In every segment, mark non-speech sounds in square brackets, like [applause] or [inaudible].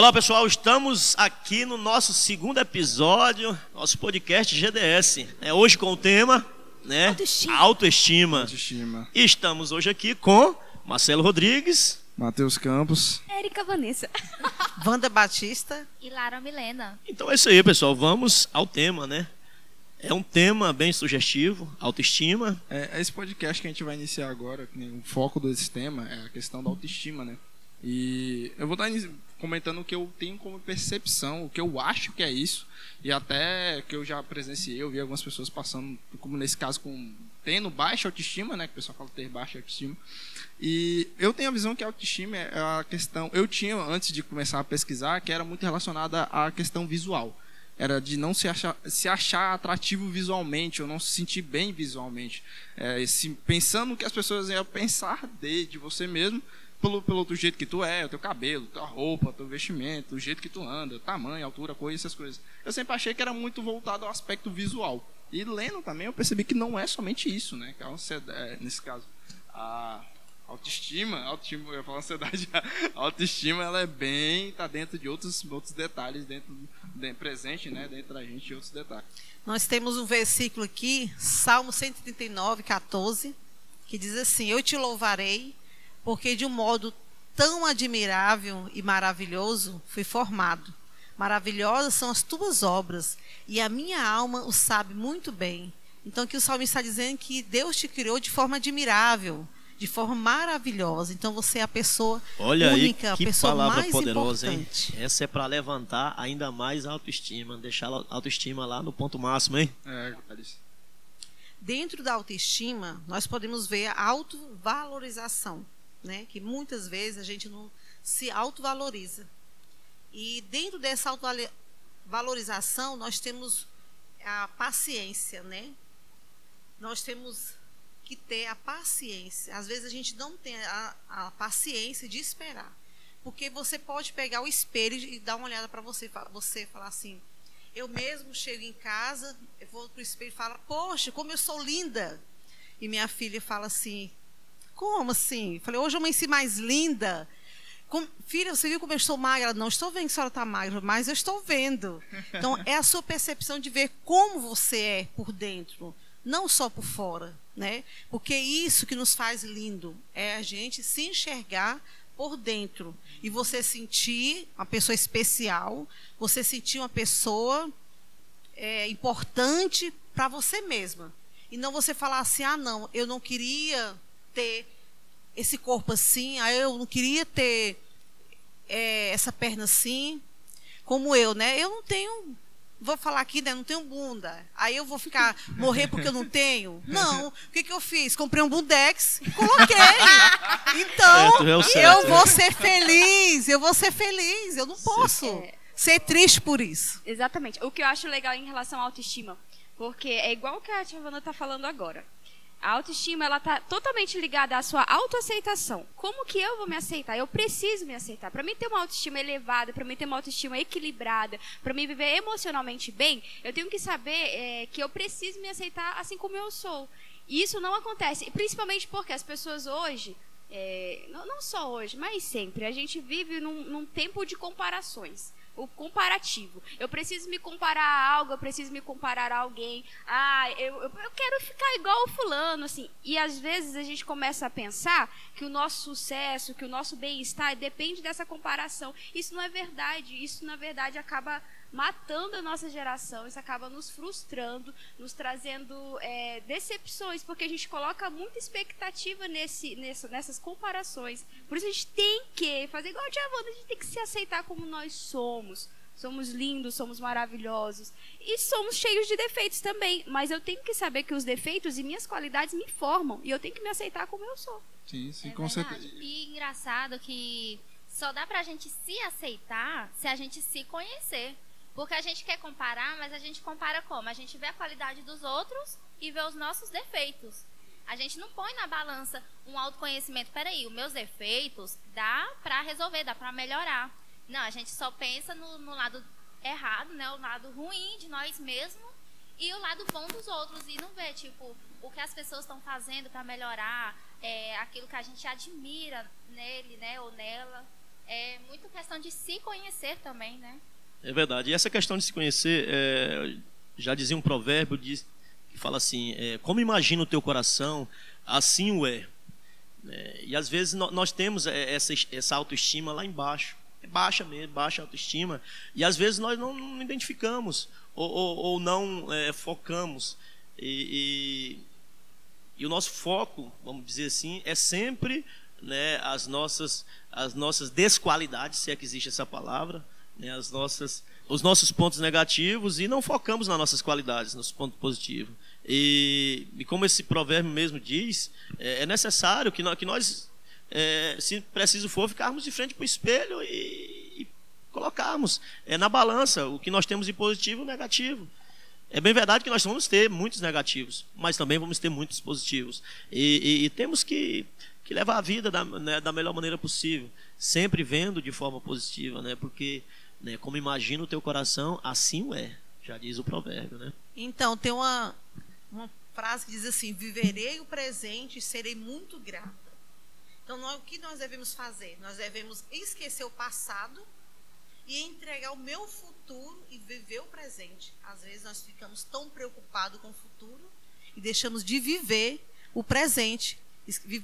Olá pessoal, estamos aqui no nosso segundo episódio, nosso podcast GDS. É, hoje com o tema, né? Autoestima. Autoestima. Autoestima. E estamos hoje aqui com Marcelo Rodrigues. Matheus Campos. Érica Vanessa. [laughs] Wanda Batista. E Lara Milena. Então é isso aí, pessoal. Vamos ao tema, né? É um tema bem sugestivo, autoestima. É, esse podcast que a gente vai iniciar agora, o foco desse tema é a questão da autoestima, né? E eu vou estar inici- comentando o que eu tenho como percepção, o que eu acho que é isso, e até que eu já presenciei, eu vi algumas pessoas passando, como nesse caso, com tendo baixa autoestima, né? Que o pessoal fala ter baixa autoestima. E eu tenho a visão que a autoestima é a questão. Eu tinha, antes de começar a pesquisar, que era muito relacionada à questão visual. Era de não se achar, se achar atrativo visualmente, ou não se sentir bem visualmente. É, se- pensando que as pessoas iam pensar de, de você mesmo, pelo, pelo do jeito que tu é, o teu cabelo, tua roupa, teu vestimento, o jeito que tu anda, tamanho, altura, cor, essas coisas. Eu sempre achei que era muito voltado ao aspecto visual. E lendo também eu percebi que não é somente isso, né? Que a ansiedade, é, nesse caso, a autoestima, autoestima, eu ia falar ansiedade, [laughs] a autoestima ela é bem, tá dentro de outros, outros detalhes, dentro, de, presente, né? Dentro da gente, outros detalhes. Nós temos um versículo aqui, Salmo 139, 14, que diz assim: Eu te louvarei, porque de um modo tão admirável e maravilhoso fui formado. Maravilhosas são as tuas obras, e a minha alma o sabe muito bem. Então, aqui o salmista está dizendo que Deus te criou de forma admirável, de forma maravilhosa. Então, você é a pessoa Olha única, aí a que pessoa palavra mais poderosa, importante. hein? Essa é para levantar ainda mais a autoestima, deixar a autoestima lá no ponto máximo, hein? É. Dentro da autoestima, nós podemos ver a autovalorização, né? Que muitas vezes a gente não se autovaloriza. E dentro dessa autovalorização, nós temos a paciência, né? Nós temos que ter a paciência. Às vezes a gente não tem a, a paciência de esperar. Porque você pode pegar o espelho e dar uma olhada para você, você falar assim: eu mesmo chego em casa, eu vou pro espelho e falo, poxa, como eu sou linda. E minha filha fala assim, como assim? Falei, hoje eu amanheci mais linda. Com- filha, você viu como eu estou magra? Não estou vendo que a senhora está magra, mas eu estou vendo. Então, é a sua percepção de ver como você é por dentro, não só por fora. Né? Porque isso que nos faz lindo é a gente se enxergar por dentro. E você sentir uma pessoa especial, você sentir uma pessoa é, importante para você mesma. E não você falar assim, ah, não, eu não queria ter esse corpo assim, ah, eu não queria ter é, essa perna assim, como eu, né? Eu não tenho, vou falar aqui, né? Não tenho bunda. Aí eu vou ficar, morrer porque eu não tenho? Não. O que, que eu fiz? Comprei um bundex e coloquei. Então, Certo, é o eu certo. vou ser feliz, eu vou ser feliz. Eu não posso É. ser triste por isso. Exatamente. O que eu acho legal em relação à autoestima, porque é igual o que a tia Wanda tá falando agora. A autoestima, ela tá totalmente ligada à sua autoaceitação. Como que eu vou me aceitar? Eu preciso me aceitar. Para mim ter uma autoestima elevada, para mim ter uma autoestima equilibrada, para mim viver emocionalmente bem, eu tenho que saber é, que eu preciso me aceitar assim como eu sou. E isso não acontece, e principalmente porque as pessoas hoje, é, não, não só hoje, mas sempre, a gente vive num, num tempo de comparações. O comparativo. Eu preciso me comparar a algo, eu preciso me comparar a alguém. Ah, eu, eu, eu quero ficar igual o fulano, assim. E às vezes a gente começa a pensar que o nosso sucesso, que o nosso bem-estar depende dessa comparação. Isso não é verdade. Isso, na verdade, acaba matando a nossa geração, isso acaba nos frustrando, nos trazendo é, decepções, porque a gente coloca muita expectativa nesse, nessa- nessas comparações. Por isso a gente tem que fazer igual a Tia Wanda, a gente tem que se aceitar como nós somos. Somos lindos, somos maravilhosos. E somos cheios de defeitos também. Mas eu tenho que saber que os defeitos e minhas qualidades me formam. E eu tenho que me aceitar como eu sou. Sim, sim, É com verdade. certeza. E engraçado que só dá pra gente se aceitar se a gente se conhecer. Porque a gente quer comparar, mas a gente compara como? A gente vê a qualidade dos outros e vê os nossos defeitos. A gente não põe na balança um autoconhecimento. Peraí, os meus defeitos dá pra resolver, dá pra melhorar. Não, a gente só pensa no, no lado errado, né? O lado ruim de nós mesmos e o lado bom dos outros e não vê tipo o que as pessoas estão fazendo para melhorar é, aquilo que a gente admira nele né ou nela é muito questão de se conhecer também, né? É verdade. E essa questão de se conhecer, é, já dizia um provérbio diz, que fala assim: é, como imagina o teu coração, assim o é. é e às vezes nós temos é, essa, essa autoestima lá embaixo. É baixa mesmo, baixa autoestima. E às vezes nós não, não identificamos ou, ou, ou não é, focamos. E, e, e, o nosso foco, vamos dizer assim, é sempre né, as, nossas, as nossas desqualidades, se é que existe essa palavra, né, as nossas, os nossos pontos negativos e não focamos nas nossas qualidades, nos pontos positivos. E, e como esse provérbio mesmo diz, é, é necessário que nós, que nós é, se preciso for, ficarmos de frente para o espelho e, e colocarmos é, na balança o que nós temos de positivo e negativo. É bem verdade que nós vamos ter muitos negativos, mas também vamos ter muitos positivos. E, e, e temos que, que, levar a vida da, né, da, melhor maneira possível, sempre vendo de forma positiva, né? porque né, como imagina o teu coração, assim o é, já diz o provérbio. Né? Então, tem uma, uma frase que diz assim: Viverei o presente e serei muito grata. Então, nós, o que nós devemos fazer? Nós devemos esquecer o passado e entregar o meu futuro e viver o presente. Às vezes nós ficamos tão preocupados com o futuro e deixamos de viver o presente.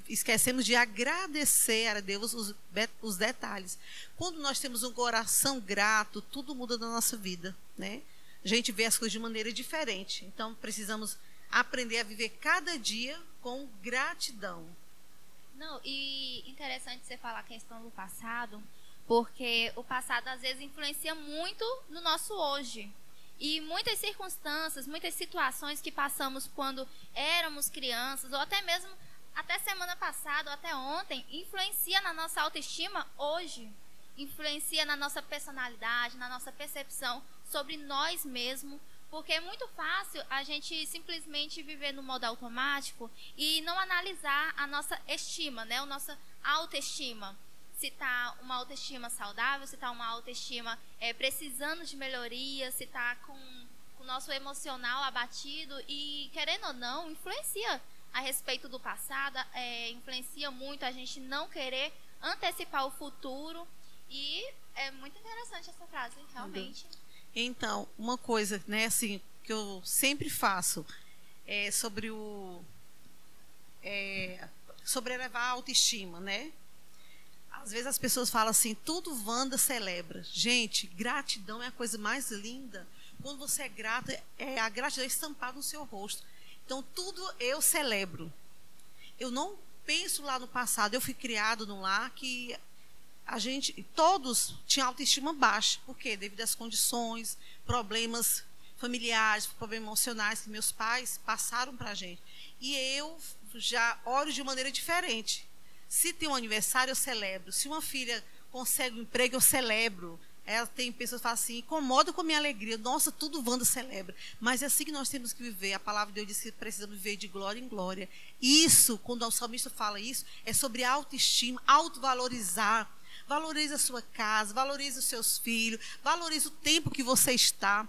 Esquecemos de agradecer a Deus os, os detalhes. Quando nós temos um coração grato, tudo muda na nossa vida, né? A gente vê as coisas de maneira diferente. Então precisamos aprender a viver cada dia com gratidão. Não, e interessante você falar a questão do passado, porque o passado às vezes influencia muito no nosso hoje. E muitas circunstâncias, muitas situações que passamos quando éramos crianças, ou até mesmo até semana passada, até ontem, influencia na nossa autoestima hoje. Influencia na nossa personalidade, na nossa percepção sobre nós mesmos. Porque é muito fácil a gente simplesmente viver no modo automático e não analisar a nossa estima, né? A nossa autoestima se está uma autoestima saudável, se está uma autoestima é, precisando de melhoria, se está com o nosso emocional abatido e, querendo ou não, influencia a respeito do passado, é, influencia muito a gente não querer antecipar o futuro e é muito interessante essa frase, realmente. Então, uma coisa, né, assim, que eu sempre faço é sobre o é, sobre elevar a autoestima, né? Às vezes as pessoas falam assim, tudo Wanda celebra. Gente, gratidão é a coisa mais linda. Quando você é grata, é a gratidão estampada no seu rosto. Então, tudo eu celebro. Eu não penso lá no passado. Eu fui criado num lar que a gente, todos tinham autoestima baixa. Por quê? Devido às condições, problemas familiares, problemas emocionais que meus pais passaram para a gente. E eu já olho de maneira diferente. Se tem um aniversário, eu celebro. Se uma filha consegue um emprego, eu celebro. Ela tem pessoas que falam assim, incomoda com a minha alegria. Nossa, tudo Wanda celebra. Mas é assim que nós temos que viver. A palavra de Deus diz que precisamos viver de glória em glória. Isso, quando o salmista fala isso, é sobre autoestima, autovalorizar. Valorize a sua casa, valorize os seus filhos, valorize o tempo que você está.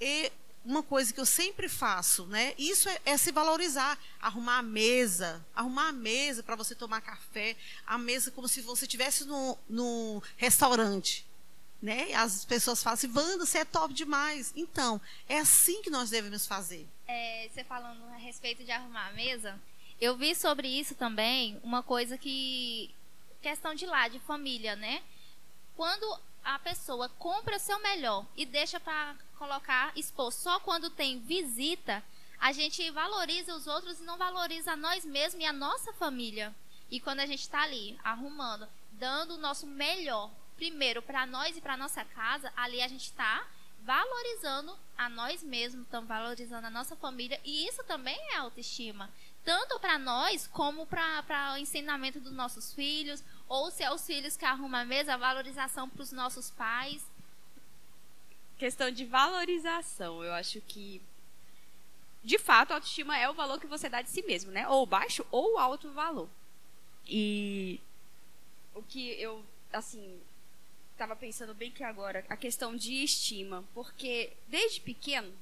E uma coisa que eu sempre faço, né? Isso é, é se valorizar, arrumar a mesa, arrumar a mesa para você tomar café, a mesa como se você estivesse no, no restaurante, né? As pessoas falam assim, Wanda, você é top demais. Então, é assim que nós devemos fazer. É, você falando a respeito de arrumar a mesa, eu vi sobre isso também uma coisa que questão de lá, de família, né? Quando a pessoa compra seu melhor e deixa para colocar, expor só quando tem visita, a gente valoriza os outros e não valoriza nós mesmos e a nossa família. E quando a gente está ali arrumando, dando o nosso melhor, primeiro para nós e para nossa casa, ali a gente está valorizando a nós mesmos, estamos valorizando a nossa família e isso também é autoestima, tanto para nós como para o ensinamento dos nossos filhos, ou se é os filhos que arrumam a mesa, a valorização para os nossos pais questão de valorização. Eu acho que, de fato, a autoestima é o valor que você dá de si mesmo, né? Ou baixo ou alto valor. E o que eu, assim, estava pensando bem que agora, a questão de estima. Porque desde pequeno,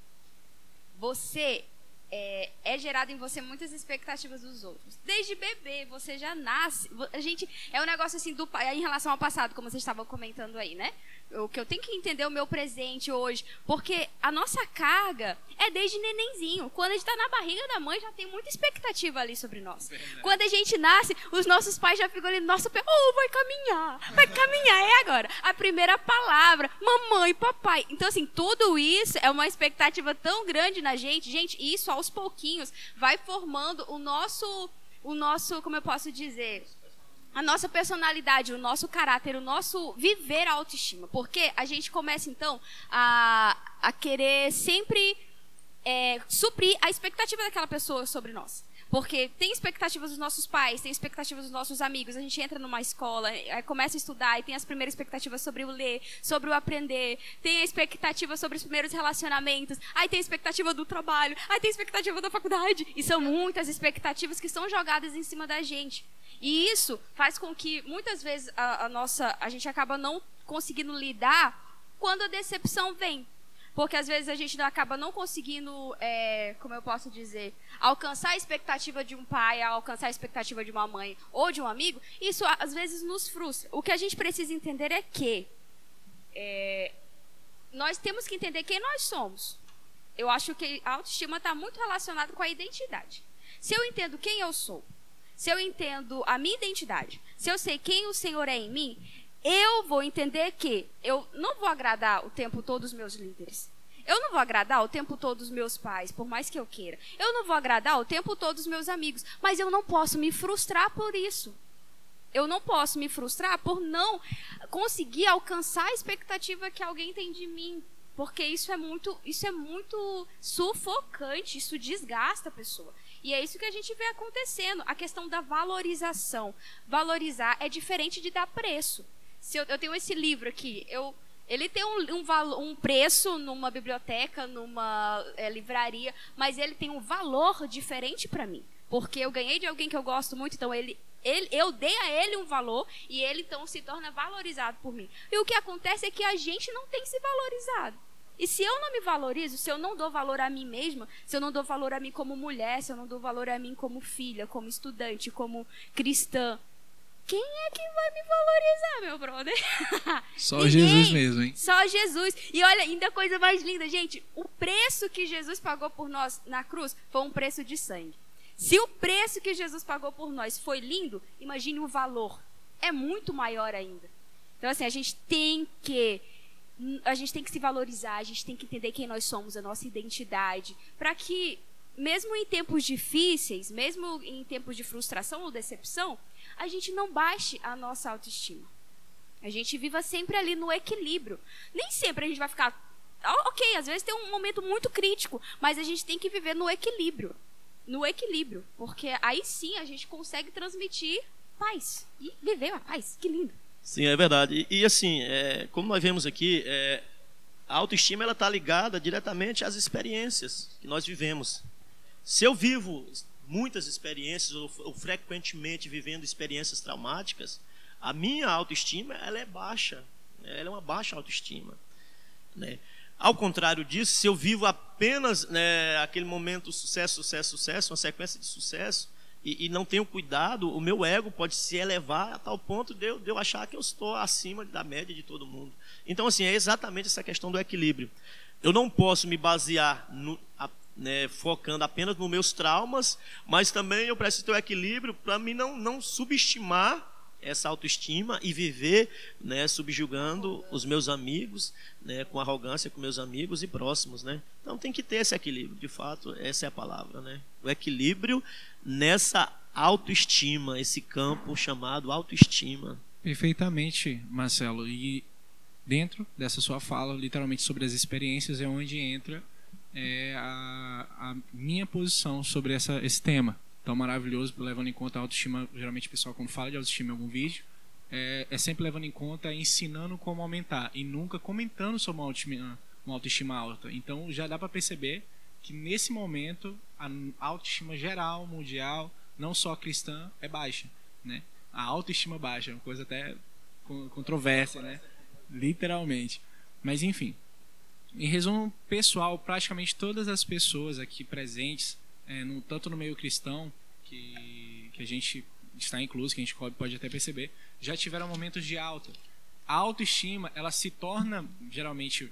você é, é gerado em você muitas expectativas dos outros. Desde bebê, você já nasce. A gente. É um negócio assim do em relação ao passado, como vocês estavam comentando aí, né? O que eu tenho que entender o meu presente hoje. Porque a nossa carga é desde nenenzinho. Quando a gente está na barriga da mãe, já tem muita expectativa ali sobre nós. Verdade. Quando a gente nasce, os nossos pais já ficam ali, nosso pé, oh, vai caminhar, vai caminhar, é agora. A primeira palavra, mamãe, papai. Então, assim, tudo isso é uma expectativa tão grande na gente. Gente, isso aos pouquinhos vai formando o nosso, o nosso, como eu posso dizer, a nossa personalidade, o nosso caráter, o nosso viver a autoestima. Porque a gente começa, então, a, a querer sempre é, suprir a expectativa daquela pessoa sobre nós. Porque tem expectativas dos nossos pais, tem expectativas dos nossos amigos. A gente entra numa escola, começa a estudar e tem as primeiras expectativas sobre o ler, sobre o aprender. Tem a expectativa sobre os primeiros relacionamentos. Aí tem a expectativa do trabalho. Aí tem a expectativa da faculdade. E são muitas expectativas que são jogadas em cima da gente. E isso faz com que muitas vezes a, a nossa, a gente acaba não conseguindo lidar quando a decepção vem. Porque às vezes a gente acaba não conseguindo, é, como eu posso dizer, alcançar a expectativa de um pai, alcançar a expectativa de uma mãe ou de um amigo. Isso às vezes nos frustra. O que a gente precisa entender é que é, nós temos que entender quem nós somos. Eu acho que a autoestima está muito relacionada com a identidade. Se eu entendo quem eu sou, se eu entendo a minha identidade, se eu sei quem o Senhor é em mim, eu vou entender que eu não vou agradar o tempo todo os meus líderes. Eu não vou agradar o tempo todo os meus pais, por mais que eu queira. Eu não vou agradar o tempo todo os meus amigos, mas eu não posso me frustrar por isso. Eu não posso me frustrar por não conseguir alcançar a expectativa que alguém tem de mim, porque isso é muito, isso é muito sufocante, isso desgasta a pessoa. E é isso que a gente vê acontecendo, a questão da valorização. Valorizar é diferente de dar preço. Se eu, eu tenho esse livro aqui, eu ele tem um, um, um, preço numa biblioteca, numa é, livraria, mas ele tem um valor diferente para mim. Porque eu ganhei de alguém que eu gosto muito, então ele, ele, eu dei a ele um valor e ele então se torna valorizado por mim. E o que acontece é que a gente não tem se valorizado. E se eu não me valorizo, se eu não dou valor a mim mesma, se eu não dou valor a mim como mulher, se eu não dou valor a mim como filha, como estudante, como cristã, quem é que vai me valorizar, meu brother? [laughs] Só Ninguém. Jesus mesmo, hein? Só Jesus. E olha, ainda a coisa mais linda, gente, o preço que Jesus pagou por nós na cruz foi um preço de sangue. Se o preço que Jesus pagou por nós foi lindo, imagine o valor. É muito maior ainda. Então, assim, a gente tem que a gente tem que se valorizar, a gente tem que entender quem nós somos, a nossa identidade, para que mesmo em tempos difíceis, mesmo em tempos de frustração ou decepção, a gente não baixe a nossa autoestima. A gente viva sempre ali no equilíbrio. Nem sempre a gente vai ficar. Ok, às vezes tem um momento muito crítico, mas a gente tem que viver no equilíbrio. No equilíbrio. Porque aí sim a gente consegue transmitir paz. E viver a paz. Que lindo. Sim, é verdade. E, e assim, é, como nós vemos aqui, é, a autoestima está ligada diretamente às experiências que nós vivemos. Se eu vivo muitas experiências ou, ou, frequentemente vivendo experiências traumáticas, a minha autoestima ela é baixa, né? ela é uma baixa autoestima. Né? Ao contrário disso, se eu vivo apenas né, aquele momento sucesso, sucesso, sucesso, uma sequência de sucesso, e, e, não tenho cuidado, o meu ego pode se elevar a tal ponto de eu, de eu achar que eu estou acima da média de todo mundo. Então, assim, é exatamente essa questão do equilíbrio. Eu não posso me basear no, né, focando apenas nos meus traumas, mas também eu preciso ter o equilíbrio para mim não, não subestimar essa autoestima e viver né, subjugando os meus amigos, né, com arrogância com meus amigos e próximos. Né? Então tem que ter esse equilíbrio, de fato, essa é a palavra. Né? O equilíbrio nessa autoestima, esse campo chamado autoestima. Perfeitamente, Marcelo. E dentro dessa sua fala, literalmente sobre as experiências, é onde entra é, a, a, minha posição sobre essa, esse tema tão maravilhoso, levando em conta a autoestima. Geralmente o pessoal, quando fala de autoestima em algum vídeo, é, é sempre levando em conta, ensinando como aumentar e nunca comentando sobre uma autoestima, uma autoestima alta. Então já dá para perceber que nesse momento a autoestima geral, mundial, não só cristã, é baixa. Né? A autoestima baixa, é uma coisa até controversa, né? literalmente. Mas enfim, em resumo pessoal, praticamente todas as pessoas aqui presentes é, no, tanto no meio cristão, que, que a gente está incluso, que a gente pode até perceber, já tiveram momentos de alta. A autoestima, ela se torna geralmente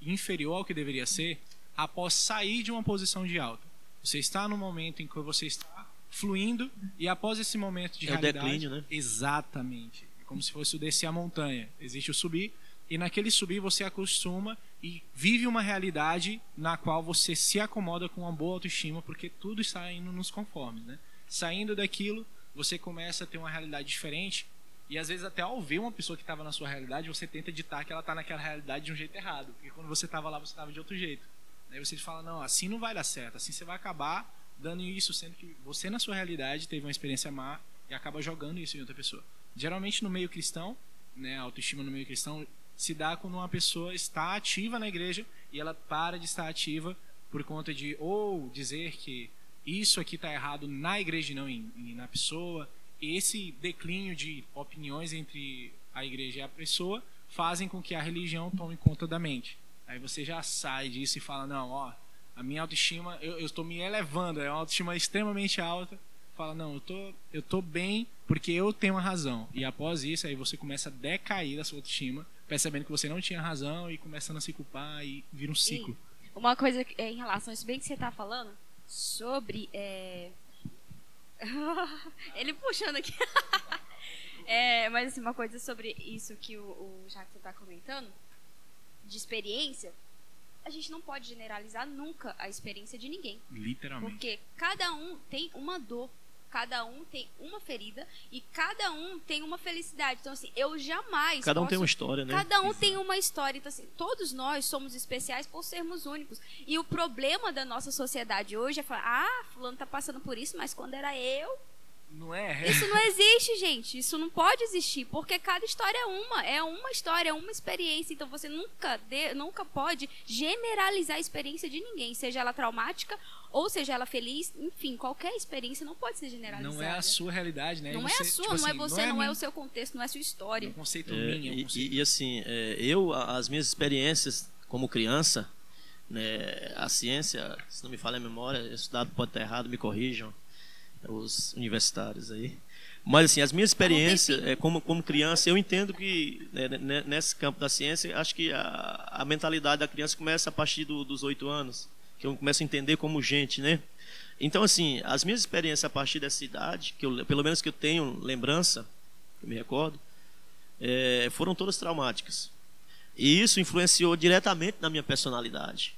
inferior ao que deveria ser após sair de uma posição de alta. Você está no momento em que você está fluindo e após esse momento de é realidade, o declínio, né? exatamente, é como se fosse o descer a montanha. Existe o subir e naquele subir você acostuma e vive uma realidade na qual você se acomoda com uma boa autoestima porque tudo está indo nos conformes, né? Saindo daquilo, você começa a ter uma realidade diferente e às vezes até ao ver uma pessoa que estava na sua realidade, você tenta ditar que ela está naquela realidade de um jeito errado, porque quando você estava lá, você estava de outro jeito. Aí você fala, não, assim não vai dar certo, assim você vai acabar dando isso, sendo que você na sua realidade teve uma experiência má e acaba jogando isso em outra pessoa. Geralmente no meio cristão, né, a autoestima no meio cristão se dá quando uma pessoa está ativa na igreja e ela para de estar ativa por conta de ou dizer que isso aqui está errado na igreja e não em, em, na pessoa. Esse declínio de opiniões entre a igreja e a pessoa fazem com que a religião tome conta da mente. Aí você já sai disso e fala: não, ó, a minha autoestima, eu estou me elevando, é uma autoestima extremamente alta. Fala: não, eu tô, eu tô bem porque eu tenho uma razão. E após isso, aí você começa a decair da sua autoestima, percebendo que você não tinha razão e começando a se culpar e vira um ciclo. E uma coisa é, em relação a isso bem que você está falando sobre. É... [laughs] Ele puxando aqui. [laughs] é, mas assim, uma coisa sobre isso que o, o Jackson está comentando de experiência, a gente não pode generalizar nunca a experiência de ninguém. Literalmente. Porque cada um tem uma dor, cada um tem uma ferida e cada um tem uma felicidade. Então, assim, eu jamais. Cada um posso... tem uma história, né? Cada um Exato. tem uma história. Então, assim, todos nós somos especiais por sermos únicos. E o problema da nossa sociedade hoje é falar: ah, Fulano tá passando por isso, mas quando era eu, não é? Isso não existe, gente. Isso não pode existir, porque cada história é uma, é uma história, é uma experiência. Então você nunca, de, nunca pode generalizar a experiência de ninguém, seja ela traumática ou seja ela feliz, enfim, qualquer experiência não pode ser generalizada. Não é a sua realidade, né? Não você, é a sua, tipo não é assim, é você, não, é, não é, o seu contexto, não é a sua história. É um conceito é, minha, é um conceito... E, e, assim, é, eu, as minhas experiências como criança, né, a ciência, se não me falha a memória, esse dado pode estar errado, me corrijam os universitários aí. Mas assim, as minhas experiências é, como, como criança, eu entendo que né, né, nesse campo da ciência, acho que a, a mentalidade da criança começa a partir do, dos oito anos, que eu começo a entender como gente, né? Então assim, as minhas experiências a partir dessa idade, que eu, pelo menos que eu tenho lembrança, eu me recordo, é, foram todas traumáticas. E isso influenciou diretamente na minha personalidade.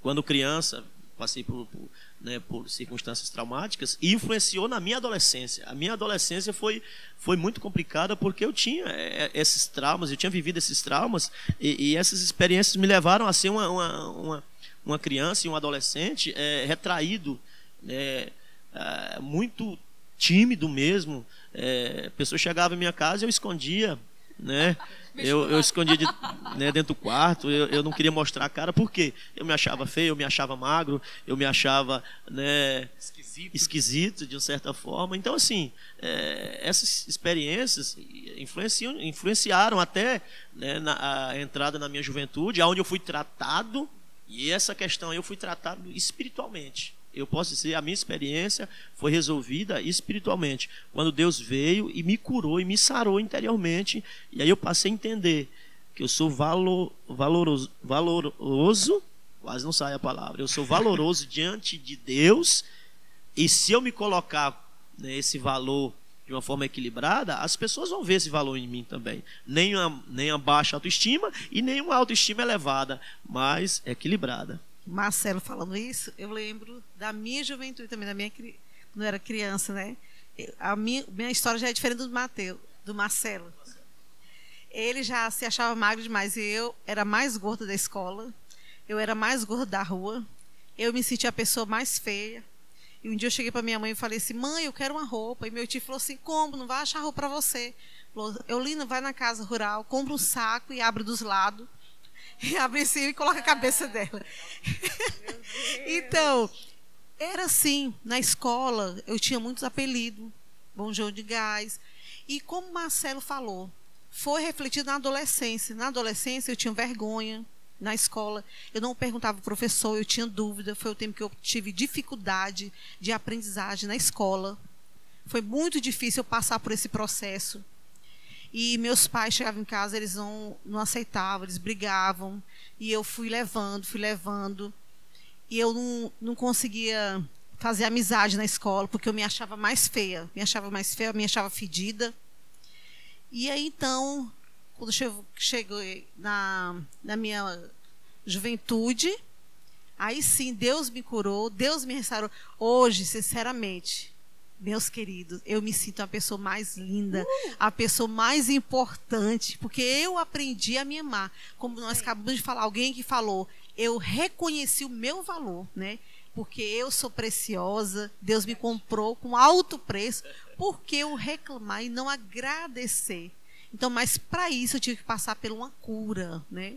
Quando criança, passei por, por né, por circunstâncias traumáticas e influenciou na minha adolescência. A minha adolescência foi, foi muito complicada porque eu tinha é, esses traumas, eu tinha vivido esses traumas e, e essas experiências me levaram a ser uma, uma, uma, uma criança e um adolescente é, retraído, é, é muito tímido mesmo. É, pessoas chegavam em minha casa e eu escondia, né? [laughs] Eu, eu escondia de, né, dentro do quarto, eu, eu não queria mostrar a cara, porque eu me achava feio, eu me achava magro, eu me achava né, esquisito. esquisito de uma certa forma. Então, assim, é, essas experiências influenciam, influenciaram até né, na, a entrada na minha juventude, onde eu fui tratado, e essa questão eu fui tratado espiritualmente eu posso dizer, a minha experiência foi resolvida espiritualmente. Quando Deus veio e me curou e me sarou interiormente, e aí eu passei a entender que eu sou valor, valoroso, valoroso, quase não sai a palavra, eu sou valoroso [laughs] diante de Deus, e se eu me colocar nesse valor de uma forma equilibrada, as pessoas vão ver esse valor em mim também. Nem uma, nem uma baixa autoestima e nem uma autoestima elevada, mas equilibrada. Marcelo falando isso, eu lembro da minha juventude também, da minha quando era criança, né? A minha, minha história já é diferente do Mateus, do Marcelo. Ele já se achava magro demais e eu era mais gorda da escola. Eu era mais gorda da rua. Eu me sentia a pessoa mais feia. E um dia eu cheguei para minha mãe e falei assim: "Mãe, eu quero uma roupa". E meu tio falou assim: "Como? Não vai achar roupa para você?" Falou: "Eulina, vai na casa rural, compra um saco e abre dos lados e [laughs] abre cima e coloca a cabeça dela. [laughs] então, era assim, na escola eu tinha muitos apelidos, Bom João de Gás. E como Marcelo falou, foi refletido na adolescência. Na adolescência eu tinha vergonha, na escola. Eu não perguntava ao professor, eu tinha dúvida. Foi o tempo que eu tive dificuldade de aprendizagem na escola. Foi muito difícil eu passar por esse processo. E meus pais chegavam em casa, eles não, não aceitavam, eles brigavam. E eu fui levando, fui levando. E eu não, não conseguia fazer amizade na escola, porque eu me achava mais feia. Me achava mais feia, me achava fedida. E aí, então, quando cheguei na, na minha juventude, aí sim, Deus me curou, Deus me restaurou. Hoje, sinceramente, meus queridos, eu me sinto a pessoa mais linda, uh! a pessoa mais importante, porque eu aprendi a me amar. Como nós acabamos de falar, alguém que falou, eu reconheci o meu valor, né? Porque eu sou preciosa, Deus me comprou com alto preço, porque eu reclamar e não agradecer. Então, mas para isso eu tive que passar por uma cura, né?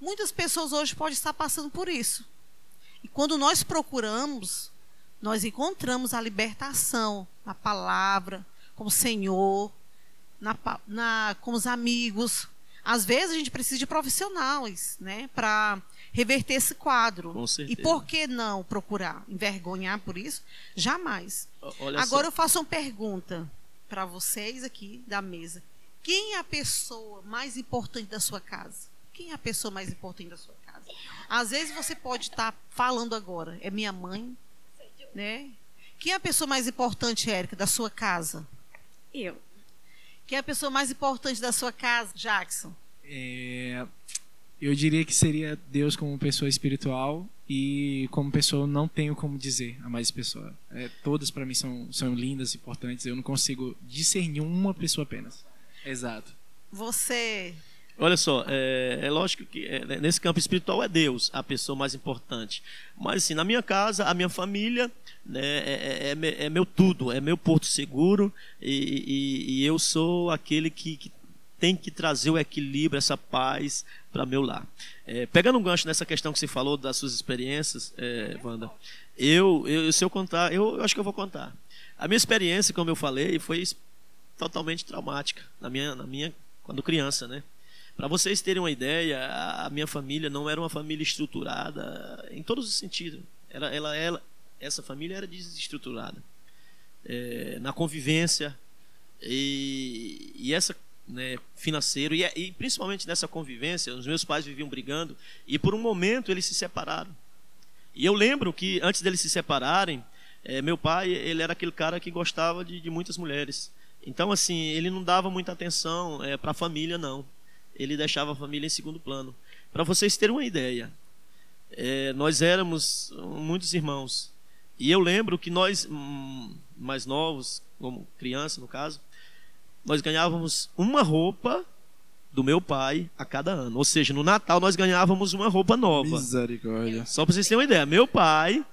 Muitas pessoas hoje podem estar passando por isso. E quando nós procuramos, nós encontramos a libertação na palavra, com o Senhor, na, na, com os amigos. Às vezes a gente precisa de profissionais, né, para reverter esse quadro. Com certeza. E por que não procurar envergonhar por isso? Jamais. Olha Agora só. eu faço uma pergunta para vocês aqui da mesa. Quem é a pessoa mais importante da sua casa? Quem é a pessoa mais importante da sua casa? Às vezes você pode estar falando agora, é minha mãe, né? Quem é a pessoa mais importante, Érica, da sua casa? Eu. Quem é a pessoa mais importante da sua casa, Jackson? É, eu diria que seria Deus como pessoa espiritual e como pessoa não tenho como dizer a mais pessoa. É, todas para mim são, são lindas, importantes. Eu não consigo discernir uma pessoa apenas. Exato. Você. Olha só, é, é lógico que é, nesse campo espiritual é Deus a pessoa mais importante. Mas assim, na minha casa, a minha família né, é, é, é meu tudo, é meu porto seguro e, e, e eu sou aquele que, que, tem que trazer o equilíbrio, essa paz para meu lar. É, pegando um gancho nessa questão que você falou das suas experiências, é, Wanda, eu, eu, se eu contar, eu, eu acho que eu vou contar. A minha experiência, como eu falei, foi totalmente traumática na minha, na minha quando criança, né? Para vocês terem uma ideia, a minha família não era uma família estruturada em todos os sentidos. Era, ela, ela, essa família era desestruturada é, na convivência e, e essa né, financeiro e, e, principalmente nessa convivência, os meus pais viviam brigando e por um momento eles se separaram. E eu lembro que antes deles se separarem, é, meu pai ele era aquele cara que gostava de, de muitas mulheres. Então, assim, ele não dava muita atenção é, para a família, não. Ele deixava a família em segundo plano. Para vocês terem uma ideia, é, nós éramos muitos irmãos. E eu lembro que nós, hum, mais novos, como criança no caso, nós ganhávamos uma roupa do meu pai a cada ano. Ou seja, no Natal nós ganhávamos uma roupa nova. Misericórdia. Só para vocês terem uma ideia, meu pai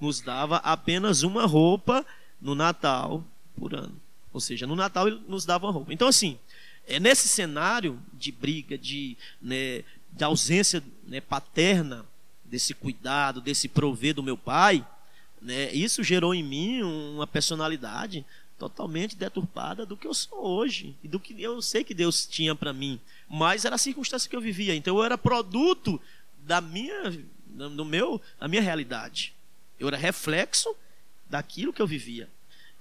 nos dava apenas uma roupa no Natal por ano. Ou seja, no Natal ele nos dava uma roupa. Então, assim, é nesse cenário de briga, de, né, de ausência né, paterna, desse cuidado, desse prover do meu pai, né, isso gerou em mim uma personalidade totalmente deturpada do que eu sou hoje e do que eu sei que Deus tinha para mim. Mas era a circunstância que eu vivia. Então eu era produto da minha, do meu, da minha realidade. Eu era reflexo daquilo que eu vivia.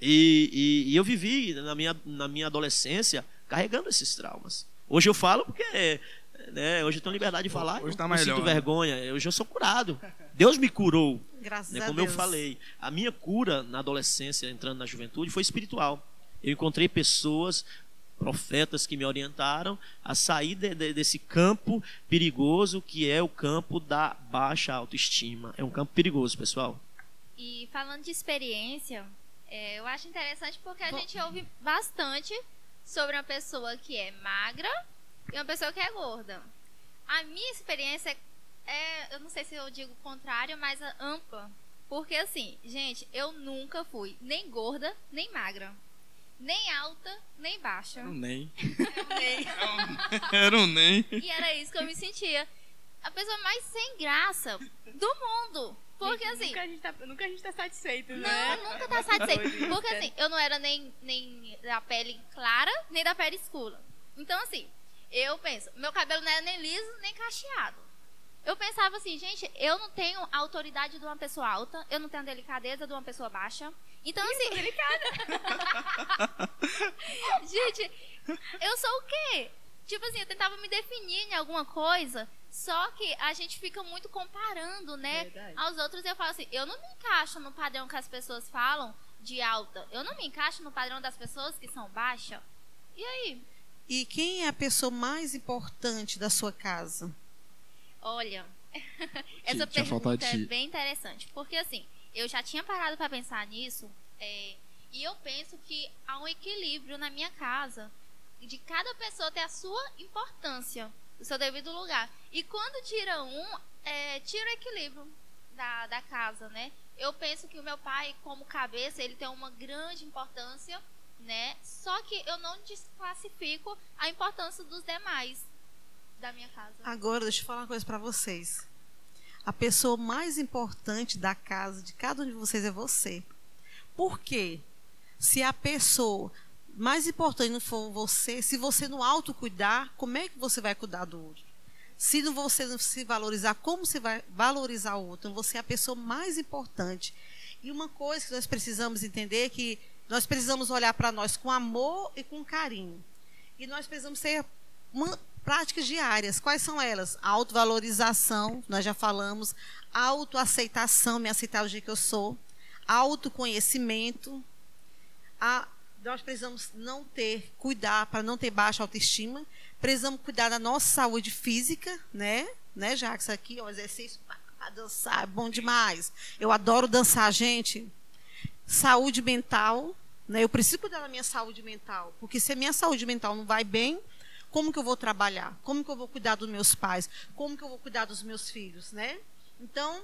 E, e, e, eu vivi na minha, na minha adolescência carregando esses traumas. Hoje eu falo porque né, hoje eu tenho liberdade de falar, hoje tá não sinto né? vergonha. Hoje eu sou curado. Deus me curou. Graças Né, a como Deus. eu falei, a minha cura na adolescência, entrando na juventude, foi espiritual. Eu encontrei pessoas, profetas que me orientaram a sair de- de- desse campo perigoso que é o campo da baixa autoestima. É um campo perigoso, pessoal. E falando de experiência, é, eu acho interessante porque a gente ouve bastante sobre uma pessoa que é magra e uma pessoa que é gorda. A minha experiência é, eu não sei se eu digo contrário, mas é ampla. Porque assim, gente, eu nunca fui nem gorda, nem magra. Nem alta, nem baixa. Era um nem. Nem. Era um nem. [laughs] E era isso que eu me sentia. A pessoa mais sem graça do mundo. Porque assim, Nunca a gente tá, nunca a gente tá satisfeito, né? Não, nunca tá satisfeito. Porque assim, eu não era nem, nem da pele clara, nem da pele escura. Então, assim, eu penso, meu cabelo não era nem liso, nem cacheado. eu pensava assim, gente, eu não tenho a autoridade de uma pessoa alta, eu não tenho a delicadeza de uma pessoa baixa. Então, assim. [laughs] gente, eu sou o quê? Tipo assim, eu tentava me definir em alguma coisa, só que a gente fica muito comparando, né, Verdade. aos outros. Eu falo assim, eu não me encaixo no padrão que as pessoas falam de alta. Eu não me encaixo no padrão das pessoas que são baixa. E aí? E quem é a pessoa mais importante da sua casa? Olha, [laughs] essa tinha pergunta é bem interessante, porque assim, eu já tinha parado para pensar nisso, é, e eu penso que há um equilíbrio na minha casa, de cada pessoa ter a sua importância, o seu devido lugar. E quando tira um, é, tira o equilíbrio da, da casa, né? Eu penso que o meu pai, como cabeça, ele tem uma grande importância, né? Só que eu não desclassifico a importância dos demais da minha casa. Agora, deixa eu falar uma coisa para vocês. A pessoa mais importante da casa de cada um de vocês é você. Por quê? Se a pessoa mais importante não for você, se você não autocuidar, como é que você vai cuidar do outro? Se não você não se valorizar, como você vai valorizar o outro? Então, você é a pessoa mais importante. E uma coisa que nós precisamos entender é que nós precisamos olhar para nós com amor e com carinho. E nós precisamos ter uma, práticas diárias. Quais são elas? Autovalorização, nós já falamos. Autoaceitação, me aceitar do jeito que eu sou. Autoconhecimento. A, nós precisamos não ter, cuidar para não ter baixa autoestima. Precisamos cuidar da nossa saúde física, né? Né, isso aqui, o exercício para dançar, é bom demais. Eu adoro dançar, gente. Saúde mental, né? Eu preciso cuidar da minha saúde mental, porque se a minha saúde mental não vai bem, como que eu vou trabalhar? Como que eu vou cuidar dos meus pais? Como que eu vou cuidar dos meus filhos, né? Então,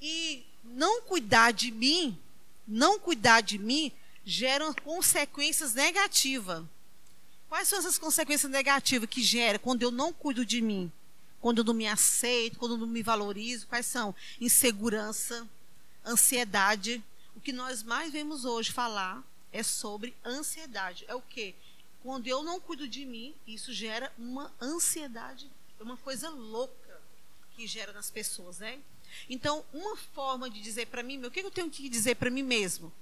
e não cuidar de mim, não cuidar de mim, geram consequências negativas. Quais são essas consequências negativas que gera quando eu não cuido de mim? Quando eu não me aceito, quando eu não me valorizo? Quais são? Insegurança, ansiedade. O que nós mais vemos hoje falar é sobre ansiedade. É o quê? Quando eu não cuido de mim, isso gera uma ansiedade, é uma coisa louca que gera nas pessoas, né? Então, uma forma de dizer para mim, o que eu tenho que dizer para mim mesmo?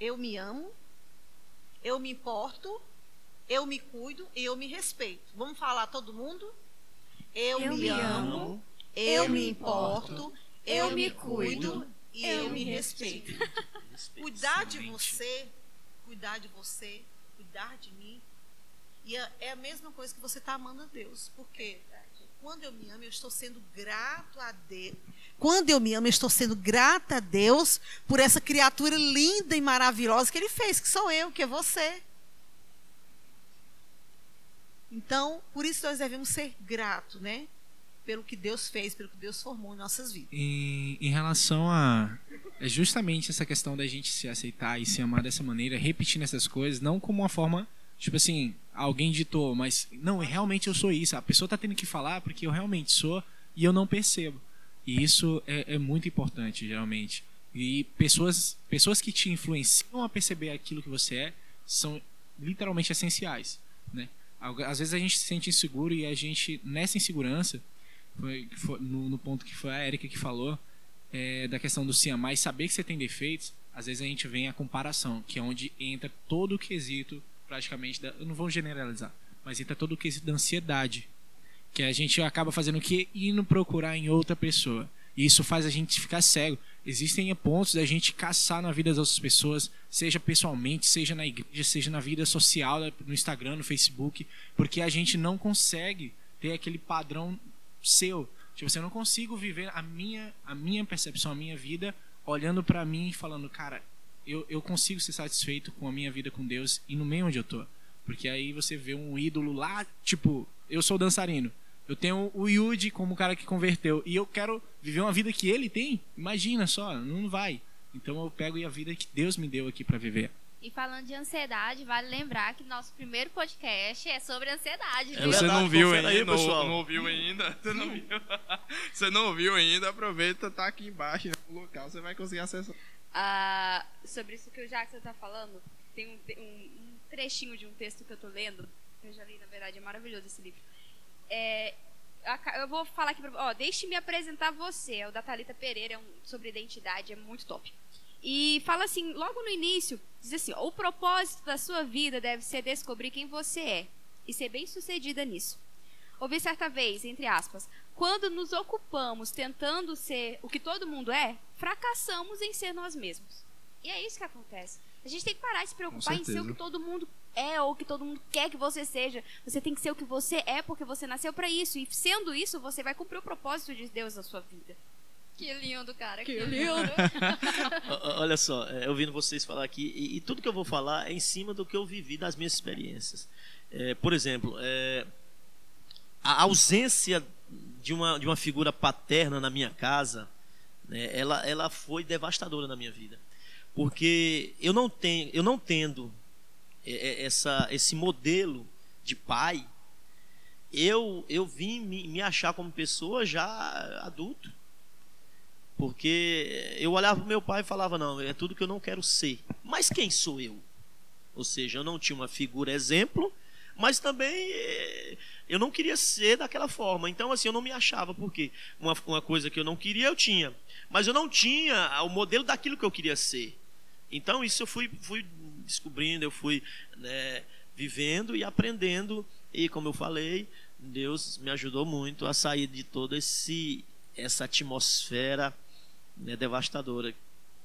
Eu me amo, eu me importo, eu me cuido e eu me respeito. Vamos falar todo mundo? Eu, Eu me, amo, amo, eu me importo, eu me cuido cuido e eu eu me me respeito. [laughs] Cuidar de você, cuidar de você, cuidar de mim. E é é a mesma coisa que você está amando a Deus. Por quê? Quando eu me amo, eu estou sendo grato a Deus. Quando eu me amo, eu estou sendo grata a Deus por essa criatura linda e maravilhosa que Ele fez, que sou eu, que é você. Então, por isso nós devemos ser gratos, né? Pelo que Deus fez, pelo que Deus formou em nossas vidas. Em, em relação a é justamente essa questão da gente se aceitar e se amar dessa maneira, repetindo essas coisas, não como uma forma, tipo assim, alguém ditou, mas não, realmente eu sou isso. A pessoa tá tendo que falar porque eu realmente sou e eu não percebo. E isso é, é muito importante, geralmente. E pessoas, pessoas que te influenciam a perceber aquilo que você é são literalmente essenciais, né? Às vezes a gente se sente inseguro e a gente, nessa insegurança, foi, foi no, no ponto que foi a Erika que falou, é, da questão do se amar e saber que você tem defeitos, às vezes a gente vem a comparação, que é onde entra todo o quesito, praticamente, da, eu não vou generalizar, mas entra todo o quesito da ansiedade, que a gente acaba fazendo o que? Indo procurar em outra pessoa. E isso faz a gente ficar cego. Existem pontos da gente caçar na vida das outras pessoas, seja pessoalmente, seja na igreja, seja na vida social, no Instagram, no Facebook, porque a gente não consegue ter aquele padrão seu. Tipo, você não consigo viver a minha, a minha percepção, a minha vida, olhando pra mim e falando, cara, eu, eu consigo ser satisfeito com a minha vida com Deus e no meio onde eu tô. Porque aí você vê um ídolo lá, tipo, eu sou dançarino. Eu tenho o Yuji como o cara que converteu. E eu quero viver uma vida que ele tem. Imagina só, não vai. Então eu pego a vida que Deus me deu aqui pra viver. E falando de ansiedade, vale lembrar que nosso primeiro podcast é sobre ansiedade. É viu? Você não viu confere aí, ainda, não, pessoal. não ouviu ainda, [laughs] você não viu, você não ouviu ainda, aproveita, tá aqui embaixo no local, você vai conseguir acessar. Ah, sobre isso que o Jackson está falando, tem um, um- um trechinho de um texto que eu tô lendo, que eu já li, na verdade, é maravilhoso esse livro. É, eu vou falar aqui pra ó, deixe-me apresentar você. É o da Thalita Pereira, é um, sobre identidade, é muito top. E fala assim, logo no início, diz assim: o propósito da sua vida deve ser descobrir quem você é e ser bem sucedida nisso. Ouvi certa vez, entre aspas, quando nos ocupamos tentando ser o que todo mundo é, fracassamos em ser nós mesmos. E é isso que acontece. A gente tem que parar de se preocupar em ser o que todo mundo é ou o que todo mundo quer que você seja. Você tem que ser o que você é porque você nasceu para isso. E sendo isso, você vai cumprir o propósito de Deus na sua vida. Que lindo, cara. Que lindo. [laughs] O- o- Olha só, é, ouvindo vocês falar aqui, e, e tudo que eu vou falar é em cima do que eu vivi das minhas experiências. É, por exemplo, é, a ausência de uma, de uma figura paterna na minha casa, né, ela, ela foi devastadora na minha vida. Porque eu não tenho, eu não tendo é, é, essa, esse modelo de pai, eu, eu vim me, me achar como pessoa já adulto. Porque eu olhava para meu pai e falava: não, é tudo que eu não quero ser. Mas quem sou eu? Ou seja, eu não tinha uma figura exemplo, mas também eh, eu não queria ser daquela forma. Então, assim, eu não me achava, porque uma, uma coisa que eu não queria, eu tinha. Mas eu não tinha o modelo daquilo que eu queria ser. Então, isso eu fui, fui descobrindo, eu fui né, vivendo e aprendendo. E, como eu falei, Deus me ajudou muito a sair de toda esse essa atmosfera né, devastadora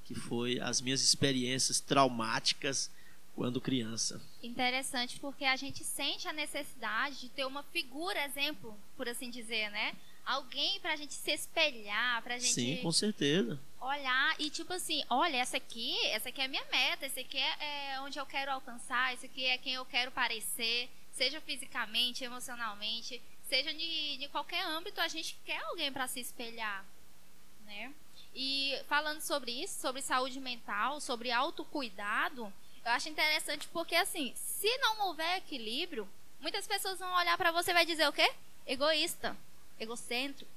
que foi as minhas experiências traumáticas quando criança. Interessante porque a gente sente a necessidade de ter uma figura exemplo, por assim dizer, né? Alguém pra gente se espelhar, pra gente Sim, com certeza. olhar e tipo assim, olha, essa aqui, essa aqui é a minha meta, esse aqui é, é onde eu quero alcançar, esse aqui é quem eu quero parecer, seja fisicamente, emocionalmente, seja de, de qualquer âmbito, a gente quer alguém para se espelhar, né? E falando sobre isso, sobre saúde mental, sobre autocuidado, eu acho interessante porque assim, se não houver equilíbrio, muitas pessoas vão olhar para você e vai dizer o quê? Egoísta, egocêntrico,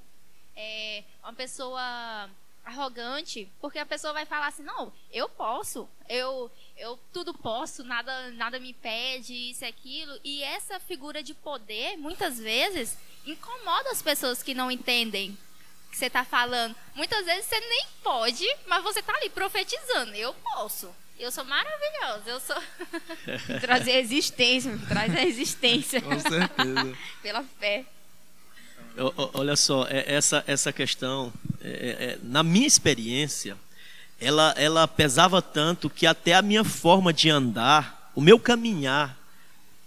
é uma pessoa arrogante, porque a pessoa vai falar assim, não, eu posso, eu, eu tudo posso, nada, nada me impede, isso e aquilo. E essa figura de poder, muitas vezes, incomoda as pessoas que não entendem o que você está falando. Muitas vezes você nem pode, mas você está ali profetizando, eu posso. Eu sou maravilhosa, eu sou. [laughs] Trazer a existência, traz a existência Com certeza. [laughs] pela fé. Olha só, é- essa, essa questão, é- é- é, na minha experiência, ela, ela pesava tanto que até a minha forma de andar, o meu caminhar,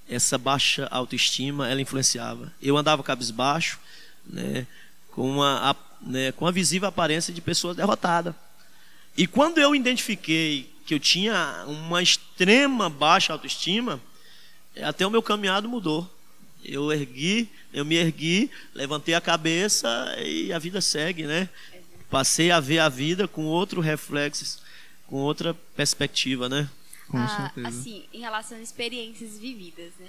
essa baixa autoestima, ela influenciava. Eu andava cabisbaixo, né, com, uma, a- né, com a visível aparência de pessoa derrotada. E quando eu identifiquei que eu tinha uma extrema baixa autoestima, é, até o meu caminhado mudou. Eu ergui, eu me ergui, levantei a cabeça e a vida segue, né? Passei a ver a vida com outro reflexo, com outra perspectiva, né? Com Ah, certeza. assim, em relação às experiências vividas, né?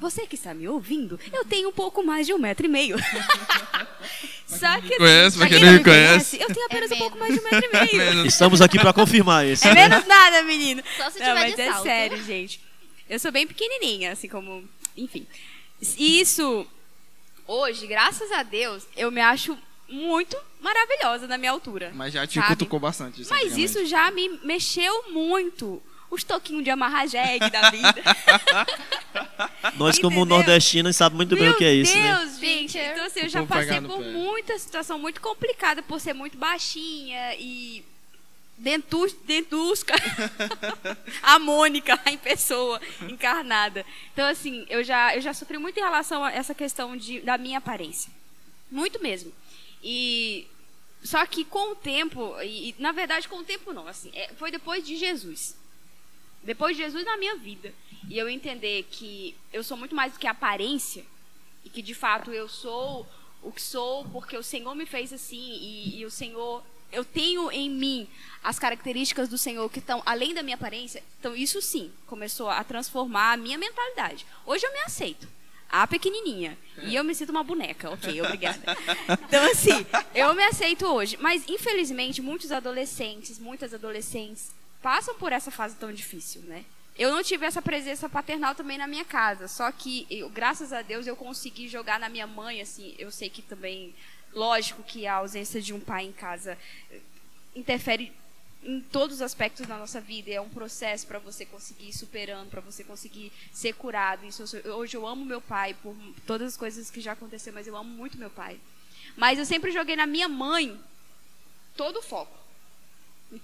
Você que está me ouvindo, eu tenho um pouco mais de um metro e meio. [laughs] Só que. conhece, pra pra quem não me conhece. conhece, eu tenho apenas É um pouco mais de um metro e [laughs] meio. Estamos aqui para confirmar isso. É menos nada, menino. Só se Não, tiver mas de é salto. sério, gente. Eu sou bem pequenininha, assim como. Enfim. E isso, hoje, graças a Deus, eu me acho muito maravilhosa na minha altura. Mas já te sabe? cutucou bastante. isso Mas isso já me mexeu muito. Os toquinhos de amarrar jegue da vida. [laughs] Nós, como nordestinos, sabemos muito bem Meu o que é isso, né? Deus, gente. Pincher. Então, assim, eu já passei por pé. muita situação muito complicada por ser muito baixinha e dentus, dentusca. [laughs] a Mônica em pessoa, encarnada. Então, assim, eu já, eu já sofri muito em relação a essa questão de, da minha aparência. Muito mesmo. E só que com o tempo, e, e, na verdade com o tempo não, assim, é, foi depois de Jesus. Depois de Jesus na minha vida. E eu entender que eu sou muito mais do que aparência e que de fato eu sou o que sou porque o Senhor me fez assim e, e o Senhor eu tenho em mim as características do Senhor que estão além da minha aparência. Então isso sim começou a transformar a minha mentalidade. Hoje eu me aceito. A pequenininha. E eu me sinto uma boneca. Ok [laughs] obrigada. Então assim eu me aceito hoje. Mas infelizmente muitos adolescentes muitas adolescentes passam por essa fase tão difícil né eu não tive essa presença paternal também na minha casa. Só que, eu, graças a Deus, eu consegui jogar na minha mãe, assim. Eu sei que também, lógico que a ausência de um pai em casa interfere em todos os aspectos da nossa vida. É um processo para você conseguir ir superando, para você conseguir ser curado. Isso, hoje eu amo meu pai por todas as coisas que já aconteceram, mas eu amo muito meu pai. Mas eu sempre joguei na minha mãe todo o foco.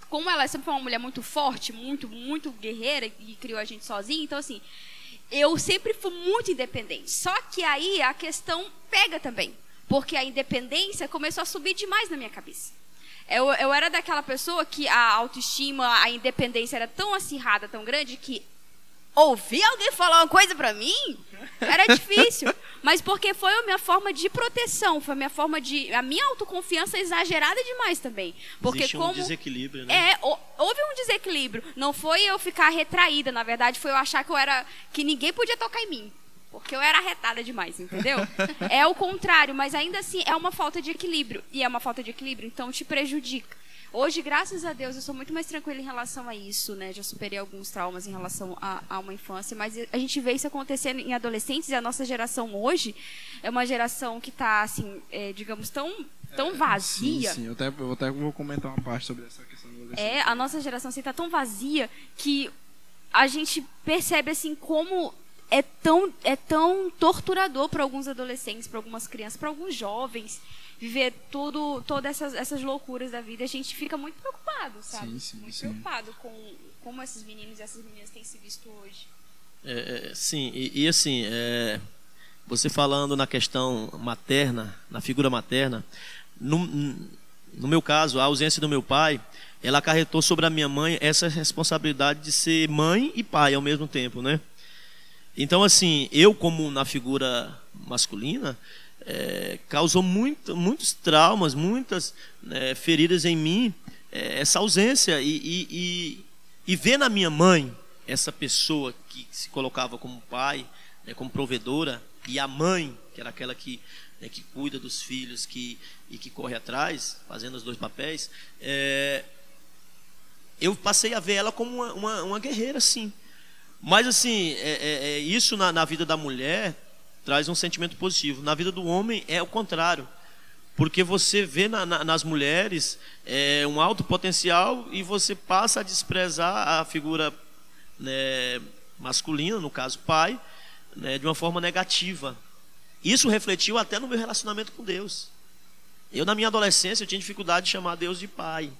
Como ela sempre foi uma mulher muito forte, muito, muito guerreira e criou a gente sozinha, então assim, eu sempre fui muito independente. Só que aí a questão pega também, porque a independência começou a subir demais na minha cabeça. Eu, eu era daquela pessoa que a autoestima, a independência era tão acirrada, tão grande, que ouvir alguém falar uma coisa para mim era difícil. [laughs] Mas porque foi a minha forma de proteção, foi a minha forma de. A minha autoconfiança exagerada demais também. Porque Existe como. um desequilíbrio, né? É, houve um desequilíbrio. Não foi eu ficar retraída, na verdade, foi eu achar que eu era. que ninguém podia tocar em mim. Porque eu era arretada demais, entendeu? [laughs] é o contrário, mas ainda assim é uma falta de equilíbrio. E é uma falta de equilíbrio, então te prejudica. Hoje, graças a Deus, eu sou muito mais tranquila em relação a isso, né? Já superei alguns traumas em relação a, a, uma infância, mas a gente vê isso acontecendo em adolescentes e a nossa geração hoje é uma geração que está, assim, é, digamos, tão, tão é, vazia. Sim, sim. Eu até, eu até vou comentar uma parte sobre essa questão da adolescência. É, a nossa geração está assim, tão vazia que a gente percebe, assim, como é tão, é tão torturador para alguns adolescentes, para algumas crianças, para alguns jovens, viver tudo, todas essas, essas loucuras da vida. A gente fica muito preocupado, sabe? Sim, sim, muito sim. preocupado com como esses meninos e essas meninas têm se visto hoje. É, é sim, e, e assim, é, você falando na questão materna, na figura materna, no, no meu caso, a ausência do meu pai, ela acarretou sobre a minha mãe essa responsabilidade de ser mãe e pai ao mesmo tempo, né? Então, assim, eu como na figura masculina, é, causou muito, muitos traumas, muitas é, feridas em mim, é, essa ausência. E, e, e, e, ver na minha mãe essa pessoa que se colocava como pai, né, como provedora, e a mãe, que era aquela que, né, que cuida dos filhos que, e que corre atrás, fazendo os dois papéis, é, eu passei a ver ela como uma, uma, uma guerreira, sim. Mas assim, é, é, isso na, na, vida da mulher traz um sentimento positivo. Na vida do homem é o contrário. Porque você vê na, na, nas mulheres é, um alto potencial e você passa a desprezar a figura né, masculina, no caso pai, né, de uma forma negativa. Isso refletiu até no meu relacionamento com Deus. Eu, na minha adolescência, eu tinha dificuldade de chamar Deus de pai.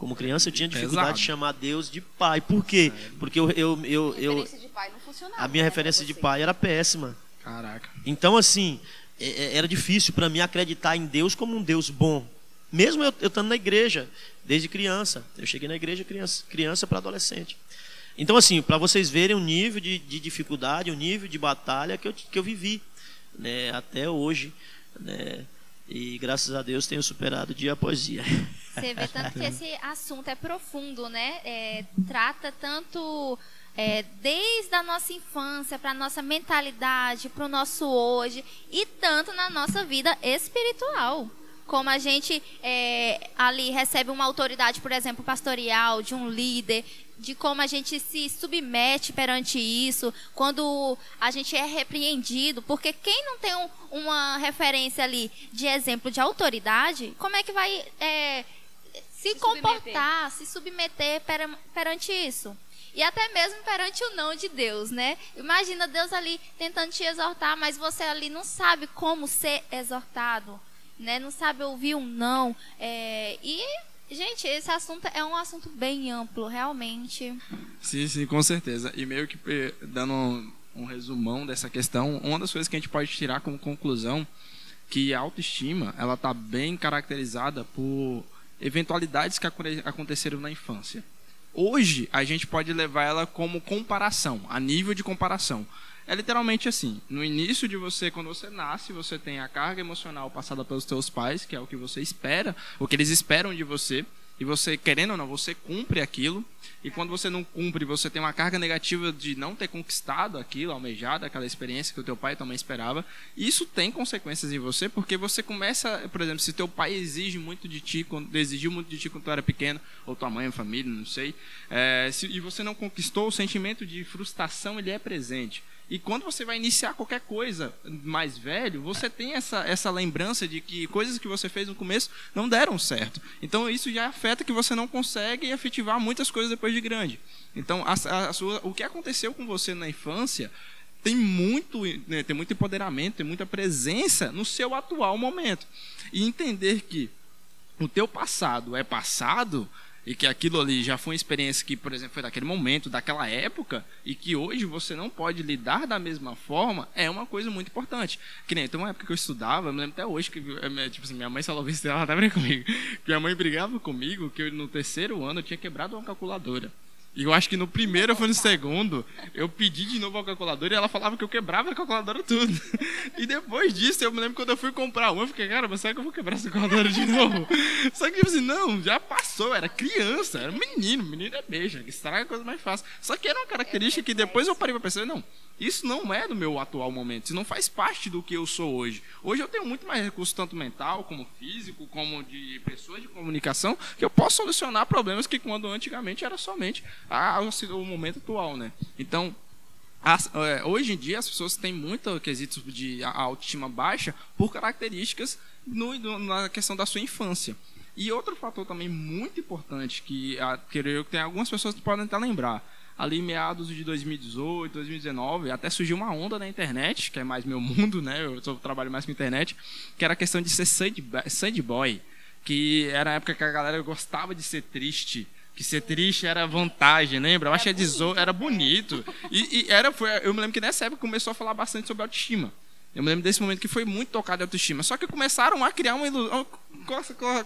Como criança eu tinha dificuldade Pesado. de chamar Deus de pai. Por quê? Porque eu, eu, eu, eu de pai não funcionava, a minha né, referência de pai era péssima. Caraca. Então assim é, é, era difícil para mim acreditar em Deus como um Deus bom. Mesmo eu, eu estando na igreja desde criança, eu cheguei na igreja criança, criança para adolescente. Então assim, para vocês verem o nível de, de, dificuldade, o nível de batalha que eu, que eu vivi, né, até hoje, né, e graças a Deus tenho superado dia após dia. [laughs] Você vê tanto que esse assunto é profundo, né? É, trata tanto é, desde a nossa infância para a nossa mentalidade, para o nosso hoje e tanto na nossa vida espiritual. Como a gente é, ali recebe uma autoridade, por exemplo, pastoral, de um líder, de como a gente se submete perante isso, quando a gente é repreendido, porque quem não tem um, uma referência ali de exemplo de autoridade, como é que vai é, se, se, comportar, submeter. se submeter per, perante isso? E até mesmo perante o não de Deus, né? Imagina Deus ali tentando te exortar, mas você ali não sabe como ser exortado, né? Não sabe ouvir um não. É, e Gente, esse assunto é um assunto bem amplo, realmente. Sim, sim, com certeza. E meio que dando um, um resumão dessa questão, uma das coisas que a gente pode tirar como conclusão que a autoestima ela está bem caracterizada por eventualidades que aconteceram na infância. Hoje a gente pode levar ela como comparação, a nível de comparação. É literalmente assim: no início de você, quando você nasce, você tem a carga emocional passada pelos seus pais, que é o que você espera, o que eles esperam de você. E você, querendo ou não, você cumpre aquilo, e quando você não cumpre, você tem uma carga negativa de não ter conquistado aquilo, almejado, aquela experiência que o teu pai também esperava, e isso tem consequências em você, porque você começa, por exemplo, se teu pai exige muito de ti, quando, exigiu muito de ti quando tu era pequeno, ou tua mãe, família, não sei, é, se, e você não conquistou, o sentimento de frustração ele é presente. E quando você vai iniciar qualquer coisa mais velho, você tem essa, essa lembrança de que coisas que você fez no começo não deram certo. Então isso já afeta que você não consegue efetivar muitas coisas depois de grande. Então a, a, sua, o que aconteceu com você na infância tem muito, né, tem muito empoderamento, tem muita presença no seu atual momento. E entender que o teu passado é passado e que aquilo ali já foi uma experiência que, por exemplo, foi daquele momento, daquela época, e que hoje você não pode lidar da mesma forma, é uma coisa muito importante. Que nem, tem uma época que eu estudava, eu me lembro até hoje, que eh, tipo assim, minha mãe falou isso, [laughs] ela tá brincando comigo, que minha mãe brigava comigo, que eu, no terceiro ano eu tinha quebrado uma calculadora. E eu acho que no primeiro ou no segundo, eu pedi de novo a calculadora e ela falava que eu quebrava a calculadora tudo. E depois disso, eu me lembro quando eu fui comprar uma, eu fiquei, cara, mas será que eu vou quebrar essa calculadora de novo? [laughs] Só que, tipo assim, não, já passou, era criança, era menino, menino é beijo, que estraga a coisa mais fácil. Só que era uma característica que depois eu parei pra pensar, não, isso não é do meu atual momento, isso não faz parte do que eu sou hoje. Hoje eu tenho muito mais recurso, tanto mental, como físico, como de pessoas de comunicação, que eu posso solucionar problemas que quando antigamente era somente a, o momento atual, né? Então, as, é, hoje em dia as pessoas têm muito quesito de autoestima baixa por características no, no, na questão da sua infância. E outro fator também muito importante que, a, que tem algumas pessoas que podem até lembrar ali meados de 2018, 2019, até surgiu uma onda na internet, que é mais meu [laughs] mundo, né? Eu trabalho mais com internet, que era a questão de ser sad boy, que era a época que a galera gostava de ser triste, que ser triste era vantagem, lembra? Eu acho que era bonito. E, e, era, foi, eu me lembro que nessa época começou a falar bastante sobre autoestima. Eu me lembro desse momento que foi muito tocado de autoestima. Só que começaram a criar uma ilusão.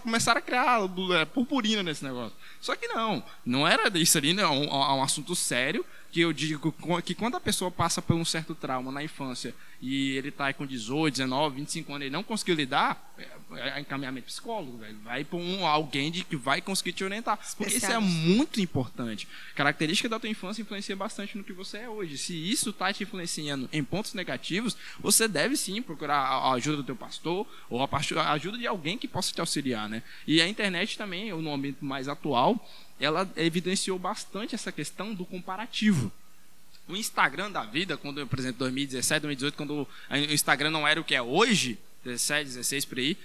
Começaram a criar é, purpurina nesse negócio. Só que não, não era isso ali, não. É um, é um assunto sério que eu digo que quando a pessoa passa por um certo trauma na infância e ele está com 18, 19, 25 anos e não conseguiu lidar, é, é encaminhamento psicólogo, velho. Vai para um, alguém de que vai conseguir te orientar. Porque isso é muito importante. Característica da tua infância influencia bastante no que você é hoje. Se isso está te influenciando em pontos negativos, você deve sim procurar a ajuda do teu pastor ou a ajuda de alguém que possa te auxiliar, né? E a internet também, no ambiente mais atual, ela evidenciou bastante essa questão do comparativo. O Instagram da vida, quando, por exemplo, 2017, 2018, quando o Instagram não era o que é hoje, 17, 16 por aí,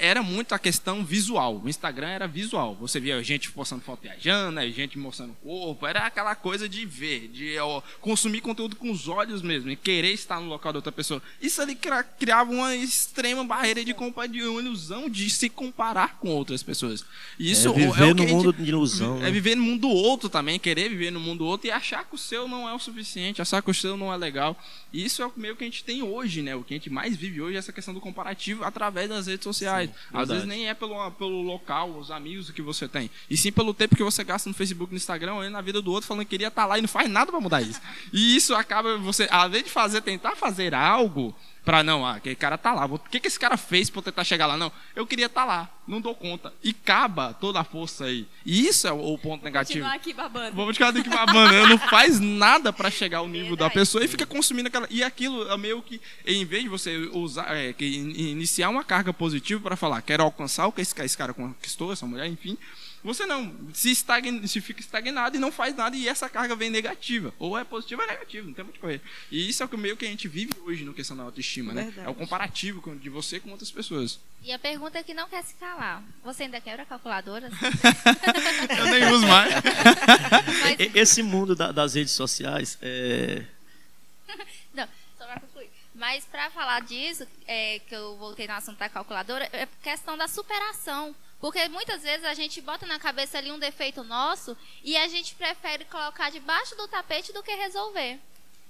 era muito a questão visual. O Instagram era visual. Você via gente postando foto viajando, gente mostrando o corpo, era aquela coisa de ver, de ó, consumir conteúdo com os olhos mesmo, e querer estar no local da outra pessoa. Isso ali criava uma extrema barreira de, de uma ilusão de se comparar com outras pessoas. Isso é viver é no mundo de ilusão. É né? viver no mundo do outro também, querer viver no mundo do outro e achar que o seu não é o suficiente, achar que o seu não é legal. Isso é o meio que a gente tem hoje, né? O que a gente mais vive hoje é essa questão do comparativo através das redes sociais. Sim, Às vezes nem é pelo, pelo local, os amigos que você tem. E sim pelo tempo que você gasta no Facebook, no Instagram, ou na vida do outro, falando que queria estar tá lá e não faz nada para mudar isso. E isso acaba você, além de fazer, tentar fazer algo, para não, ah, aquele cara tá lá. O que, que esse cara fez para tentar chegar lá? Não, eu queria estar tá lá, não dou conta. E acaba toda a força aí. E isso é o, ponto negativo. Vamos aqui babando. Vamos continuar aqui babando. Né? não faz [laughs] nada para chegar ao nível Verdade. da pessoa e fica consumindo aquela. E aquilo é meio que, em vez de você usar, é, que iniciar uma carga positiva para falar, quero alcançar o que esse cara conquistou, essa mulher, enfim você não se, estagna, se fica estagnado e não faz nada e essa carga vem negativa. Ou é positiva ou é negativa, não tem muito correr. E isso é o meio que a gente vive hoje no questão da autoestima, né? É o comparativo de você com outras pessoas. E a pergunta é que não quer se calar. Você ainda quebra a calculadora? [laughs] Eu nem uso mais. [laughs] Mas... Esse mundo da, das redes sociais é... [laughs] não, só para concluir. Mas para falar disso, é, que eu voltei no assunto da calculadora, é questão da superação. Porque muitas vezes a gente bota na cabeça ali um defeito nosso e a gente prefere colocar debaixo do tapete do que resolver.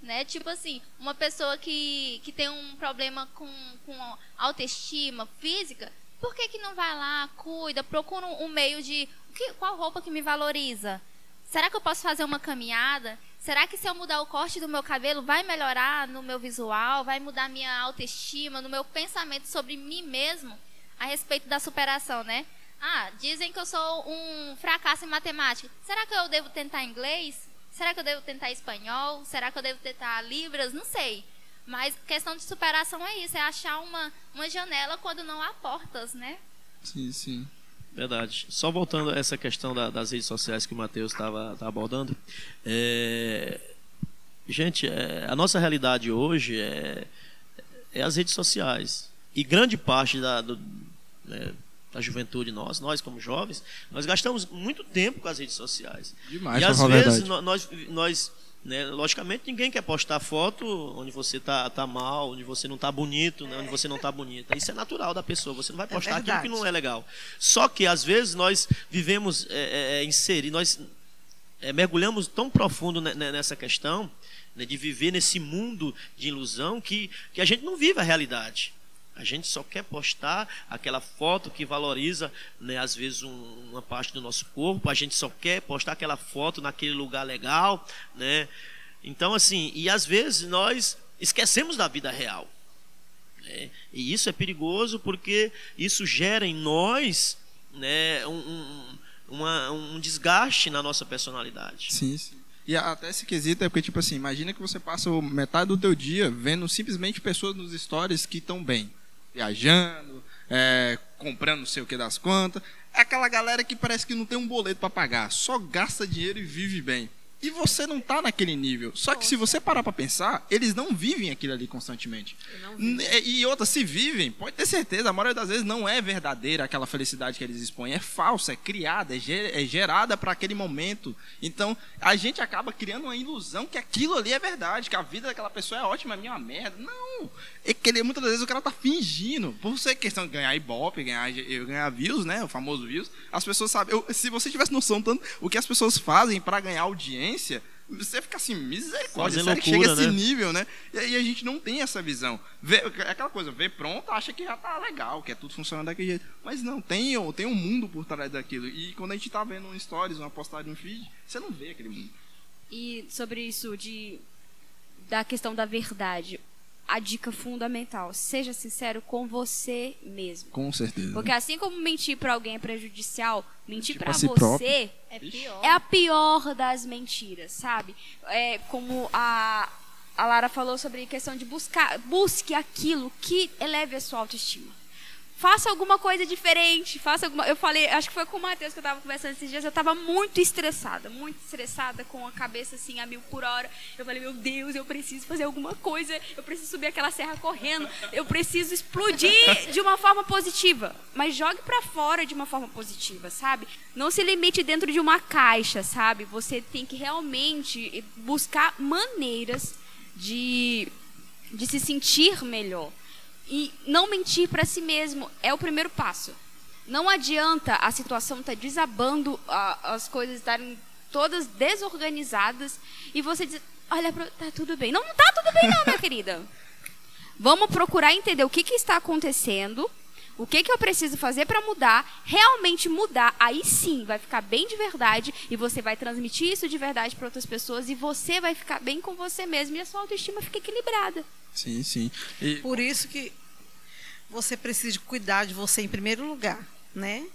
Né? Tipo assim, uma pessoa que, que tem um problema com, com autoestima física, por que, que não vai lá, cuida, procura um meio de que, qual roupa que me valoriza? Será que eu posso fazer uma caminhada? Será que se eu mudar o corte do meu cabelo vai melhorar no meu visual, vai mudar minha autoestima, no meu pensamento sobre mim mesmo a respeito da superação, né? Ah, dizem que eu sou um fracasso em matemática. Será que eu devo tentar inglês? Será que eu devo tentar espanhol? Será que eu devo tentar libras? Não sei. Mas questão de superação é isso, é achar uma, uma janela quando não há portas, né? Sim, sim. Verdade. Só voltando a essa questão da, das redes sociais que o Matheus estava abordando. É, gente, é, a nossa realidade hoje é, é, as redes sociais. E grande parte da, do, da juventude nós, nós como jovens, nós gastamos muito tempo com as redes sociais. Demais, e às a vezes verdade. nó- nós, nós né, logicamente ninguém quer postar foto onde você tá, tá mal, onde você não tá bonito, né, onde você não tá bonita. Isso é natural da pessoa. Você não vai postar aquilo que não é legal. Só que às vezes nós vivemos é, é, inserir, nós é, mergulhamos tão profundo ne- ne- nessa questão né, de viver nesse mundo de ilusão que, que a gente não vive a realidade. A gente só quer postar aquela foto que valoriza, né, às vezes, um- uma parte do nosso corpo. A gente só quer postar aquela foto naquele lugar legal, né? Então, assim, e às vezes nós esquecemos da vida real. né? E isso é perigoso porque isso gera em nós, né, um, um, uma- um desgaste na nossa personalidade. Sim, sim. E até esse quesito é porque, tipo assim, imagina que você passa metade do teu dia vendo simplesmente pessoas nos stories que estão bem. Viajando, é, comprando não sei o que das contas. É aquela galera que parece que não tem um boleto para pagar, só gasta dinheiro e vive bem. E você não tá naquele nível. Só que se você parar para pensar, eles não vivem aquilo ali constantemente. E outra, se vivem, pode ter certeza, a maioria das vezes não é verdadeira aquela felicidade que eles expõem, é falsa, é criada, é, é gerada para aquele momento. Então, a gente acaba criando uma ilusão que aquilo ali é verdade, que a vida daquela pessoa é ótima, a minha é uma merda. Não! É que ele, muitas das vezes o cara tá fingindo. Por ser questão de ganhar ibope, ganhar, eu ganhar views, né? O famoso views, as pessoas sabem. eu- se você tivesse noção tanto o que as pessoas fazem para ganhar audiência, você fica assim, misericórdia, sério que chega a esse né? nível, né? E aí a gente não tem essa visão. Vê, é aquela coisa, vê pronto, acha que já tá legal, que é tudo funcionando daquele jeito. Mas não, tem, tem um mundo por trás daquilo. E quando a gente tá vendo um stories, uma postagem no feed, você não vê aquele mundo. E sobre isso de da questão da verdade, a dica fundamental, seja sincero com você mesmo. Com certeza. Porque assim como mentir pra alguém é prejudicial, mentir pra pra si você próprio. É pior. é a pior das mentiras, sabe? É como a, a Lara falou sobre questão de buscar, busque aquilo que eleve a sua autoestima. Faça alguma coisa diferente, faça alguma. Eu falei, acho que foi com o Matheus que eu tava conversando esses dias, eu tava muito estressada, muito estressada, com a cabeça assim a mil por hora. Eu falei, meu Deus, eu preciso fazer alguma coisa, eu preciso subir aquela serra correndo, eu preciso explodir de uma forma positiva. Mas jogue pra fora de uma forma positiva, sabe? Não se limite dentro de uma caixa, sabe? Você tem que realmente buscar maneiras de, de se sentir melhor. E não mentir para si mesmo é o primeiro passo. Não adianta a situação estar desabando, a- as coisas estarem todas desorganizadas e você dizer, olha, tá tudo bem. Não, não tá tudo bem não, minha [laughs] querida. Vamos procurar entender o que, que está acontecendo, o que, que eu preciso fazer para mudar, realmente mudar. Aí sim vai ficar bem de verdade e você vai transmitir isso de verdade para outras pessoas e você vai ficar bem com você mesmo e a sua autoestima fica equilibrada. Sim, sim. E Por isso que você precisa de cuidar de você em primeiro lugar, né?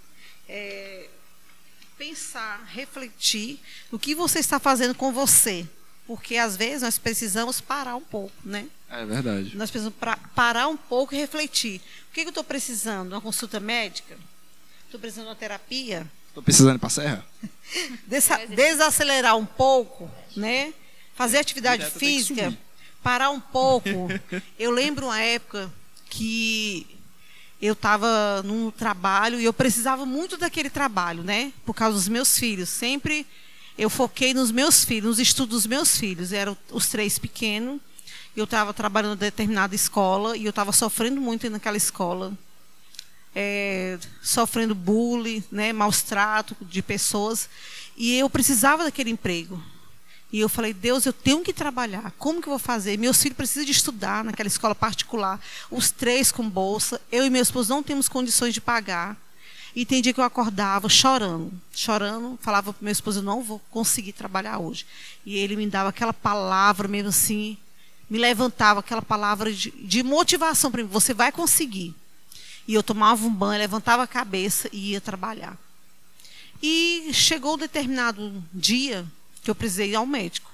É, pensar, refletir no que você está fazendo com você, porque às vezes nós precisamos parar um pouco, né? é verdade. Nós precisamos pra- parar um pouco e refletir. O que, que eu estou precisando? Uma consulta médica? Estou precisando de uma terapia? Tô precisando ir pra serra? [laughs] Desa- desacelerar um pouco, né? Fazer atividade Direto física, parar um pouco. [laughs] Eu lembro uma época que eu estava num trabalho e eu precisava muito daquele trabalho, né? Por causa dos meus filhos. Sempre eu foquei nos meus filhos, nos estudos dos meus filhos. Eram os três pequenos. Eu estava trabalhando em determinada escola e eu estava sofrendo muito naquela escola é, sofrendo bullying, né, maus trato de pessoas, e eu precisava daquele emprego. E eu falei, Deus, eu tenho que trabalhar. Como que eu vou fazer? Meus filhos precisam de estudar naquela escola particular, os três com bolsa. Eu e meu esposo não temos condições de pagar. E tem dia que eu acordava chorando, chorando, falava para meu esposo, eu não vou conseguir trabalhar hoje. E ele me dava aquela palavra mesmo assim, me levantava aquela palavra de, de motivação para mim, você vai conseguir. E eu tomava um banho, levantava a cabeça e ia trabalhar. E chegou um determinado dia que eu precisei ir ao médico.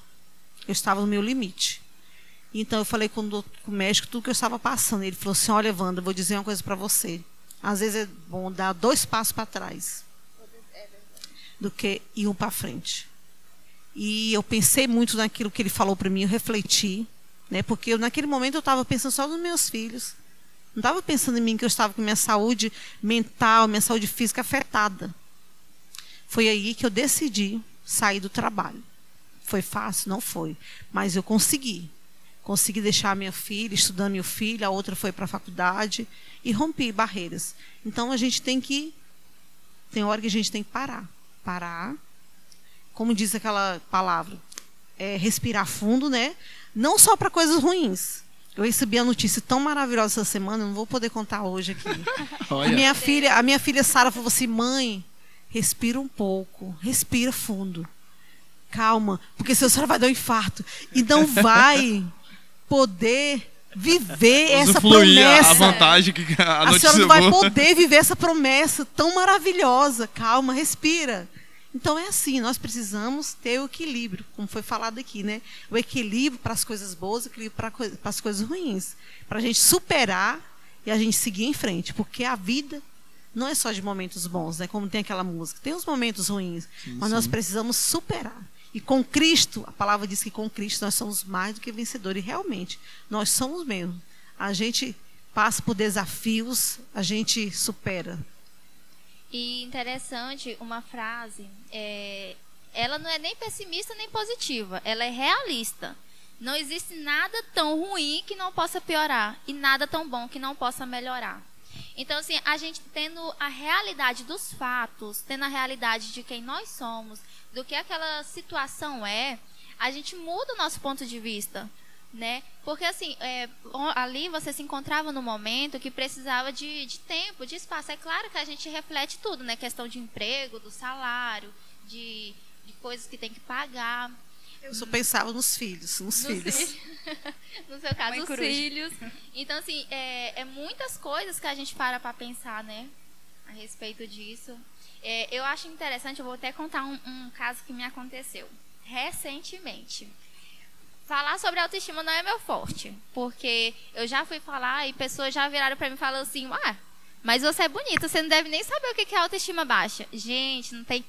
Eu estava no meu limite. Então eu falei com o, com o médico tudo que eu estava passando. Ele falou assim: Olha, Wanda, eu vou dizer uma coisa para você. Às vezes é bom dar dois passos para trás do que ir um para frente. E eu pensei muito naquilo que ele falou para mim, eu refleti, né? Porque eu, naquele momento eu estava pensando só nos meus filhos. Não estava pensando em mim que eu estava com minha saúde mental, minha saúde física afetada. Foi aí que eu decidi sair do trabalho. Foi fácil? Não foi. Mas eu consegui. Consegui deixar minha filha estudando meu filho, a outra foi para a faculdade e rompi barreiras. Então a gente tem que. Tem hora que a gente tem que parar. Parar. Como diz aquela palavra, é respirar fundo, né? Não só para coisas ruins. Eu recebi a notícia tão maravilhosa essa semana, não vou poder contar hoje aqui. [laughs] a minha filha, a minha filha Sara falou assim: "Mãe, respira um pouco, respira fundo. Calma, porque senão a senhora vai dar um infarto e não [laughs] vai poder viver essa promessa. a vantagem que a, a senhora não vai poder viver essa promessa tão maravilhosa. Calma, respira. Então é assim, nós precisamos ter o equilíbrio, como foi falado aqui, né? O equilíbrio para as coisas boas, o equilíbrio para, para as coisas ruins, para a gente superar e a gente seguir em frente, porque a vida não é só de momentos bons, né? Como tem aquela música, tem os momentos ruins, sim, mas sim. nós precisamos superar. E com Cristo, a palavra diz que com Cristo nós somos mais do que vencedores. E realmente, nós somos mesmo. A gente passa por desafios, a gente supera. E interessante uma frase, é, ela não é nem pessimista nem positiva, ela é realista. Não existe nada tão ruim que não possa piorar e nada tão bom que não possa melhorar. Então, assim, a gente tendo a realidade dos fatos, tendo a realidade de quem nós somos, do que aquela situação é, a gente muda o nosso ponto de vista, né? Porque assim, é, ali você se encontrava no momento que precisava de, de tempo, de espaço. É claro que a gente reflete tudo, né? Questão de emprego, do salário, de, de coisas que tem que pagar. Eu só pensava nos filhos, nos, nos filhos. filhos. [laughs] no seu caso, os filhos. Então, assim, é, é muitas coisas que a gente para para pensar, né? A respeito disso. É, eu acho interessante, eu vou até contar um, um caso que me aconteceu recentemente. Falar sobre autoestima não é meu forte, porque eu já fui falar e pessoas já viraram para mim e falaram assim: ah, mas você é bonita, você não deve nem saber o que é autoestima baixa. Gente, não tem.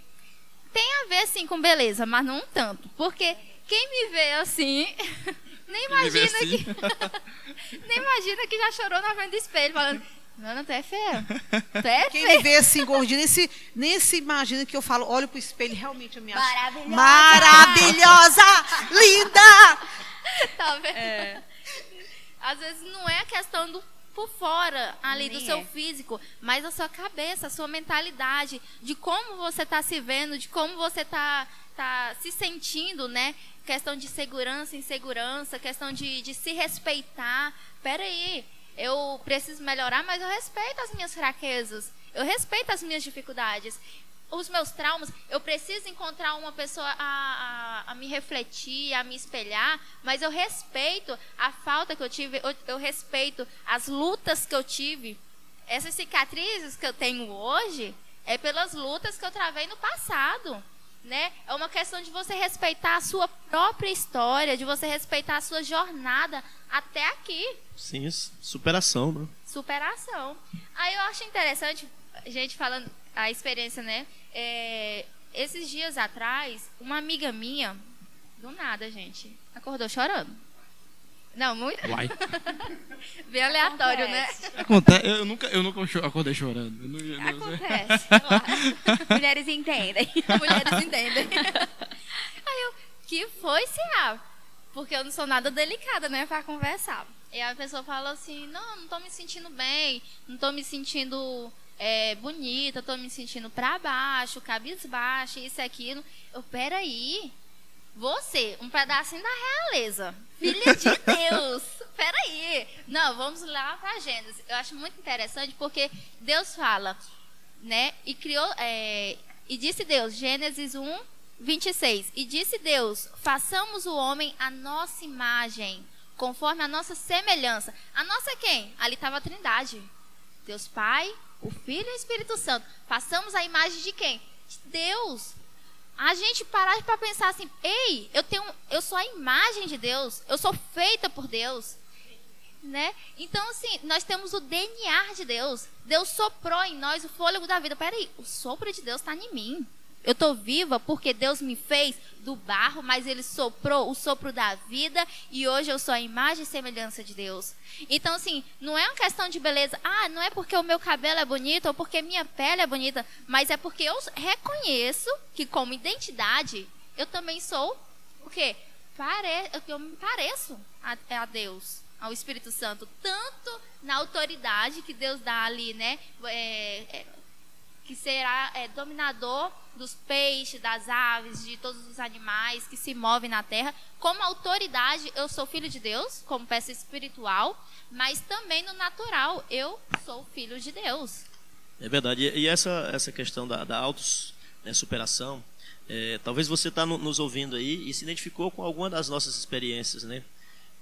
Tem a ver sim com beleza, mas não tanto. Porque quem me vê assim, [laughs] nem imagina assim. que. [laughs] nem imagina que já chorou na frente do espelho, falando. Nana, tu é feia. Tu é Quem me vê assim, gordinha, nem se, nem se imagina que eu falo, olho pro espelho realmente eu me acho maravilhosa, maravilhosa linda. [laughs] Tá vendo? É. Às vezes não é a questão do por fora ali Nem do seu é. físico, mas a sua cabeça, a sua mentalidade, de como você está se vendo, de como você está tá se sentindo, né? Questão de segurança, insegurança, questão de, de se respeitar. Peraí, eu preciso melhorar, mas eu respeito as minhas fraquezas. Eu respeito as minhas dificuldades. Os meus traumas, eu preciso encontrar uma pessoa a, a, a me refletir, a me espelhar, mas eu respeito a falta que eu tive, eu, eu respeito as lutas que eu tive. Essas cicatrizes que eu tenho hoje é pelas lutas que eu travei no passado né? É uma questão de você respeitar a sua própria história, de você respeitar a sua jornada até aqui. Sim, superação, né? Superação. Aí eu acho interessante, gente falando a experiência, né? É, esses dias atrás, uma amiga minha, do nada, gente, acordou chorando. Não, muito. Uai. [laughs] Bem aleatório, né? Acontece. né? Acontece. Eu nunca, eu nunca acordei chorando. Eu não, eu Acontece. [laughs] Mulheres entendem. [laughs] Mulheres entendem. Aí eu, que foi, Cia? Porque eu não sou nada delicada, né, pra conversar. E a pessoa fala assim: não, não tô me sentindo bem, não tô me sentindo é, bonita, tô me sentindo pra baixo, cabisbaixo, isso e aquilo. Eu, peraí. Você, um pedacinho da realeza. Filha de [laughs] Deus. Peraí. Não, vamos lá para Gênesis. Eu acho muito interessante porque Deus fala, né? E criou. É, e disse Deus, Gênesis 1, 26. E disse Deus: façamos o homem a nossa imagem, conforme a nossa semelhança. A nossa quem? Ali estava a Trindade. Deus Pai, o Filho e o Espírito Santo. Façamos a imagem de quem? De Deus. A gente parar para pensar assim, ei, eu tenho, eu sou a imagem de Deus, eu sou feita por Deus, né? Então assim, nós temos o DNA de Deus. Deus soprou em nós o fôlego da vida. Peraí, o sopro de Deus está em mim. Eu estou viva porque Deus me fez do barro, mas Ele soprou o sopro da vida e hoje eu sou a imagem e semelhança de Deus. Então, assim, não é uma questão de beleza. Ah, não é porque o meu cabelo é bonito ou porque minha pele é bonita, mas é porque eu reconheço que, como identidade, eu também sou o quê? Pare... Eu me pareço a, a Deus ao Espírito Santo, tanto na autoridade que Deus dá ali, né? É, é, que será é, dominador dos peixes, das aves, de todos os animais que se movem na terra. Como autoridade, eu sou filho de Deus, como peça espiritual, mas também no natural, eu sou filho de Deus. É verdade. E essa, essa questão da, da né, superação, é, talvez você está no, nos ouvindo aí e se identificou com alguma das nossas experiências, né?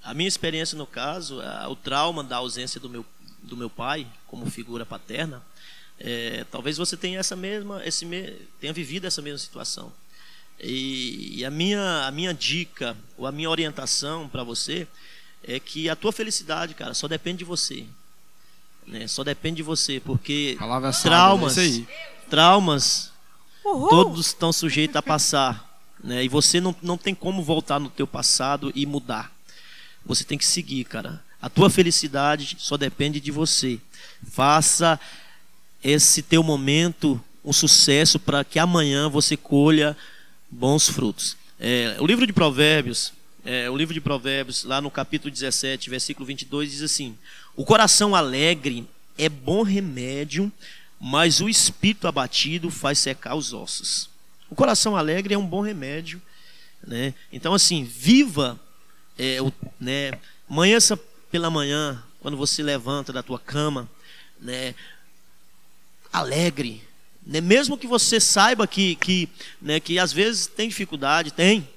A minha experiência, no caso, o trauma da ausência do meu, do meu pai como figura paterna, é, talvez você tenha essa mesma, esse me, tenha vivido essa mesma situação. E, e, a minha, a minha dica ou a minha orientação para você é que a tua felicidade, cara, só depende de você. Né? Só depende de você, porque Palavra traumas, sábia, traumas, todos estão sujeitos a passar, né? E você não, não tem como voltar no teu passado e mudar. Você tem que seguir, cara. A tua felicidade só depende de você. Faça esse teu momento um sucesso para que amanhã você colha bons frutos. É, o livro de Provérbios, é, o livro de Provérbios, lá no capítulo 17, versículo 22, diz assim: O coração alegre é bom remédio, mas o espírito abatido faz secar os ossos. O coração alegre é um bom remédio, né? Então, assim, viva, é, o, né? Manhã pela manhã, quando você levanta da tua cama, né? Alegre. Né? Mesmo que você saiba que, que, né, que às vezes tem dificuldade, tem.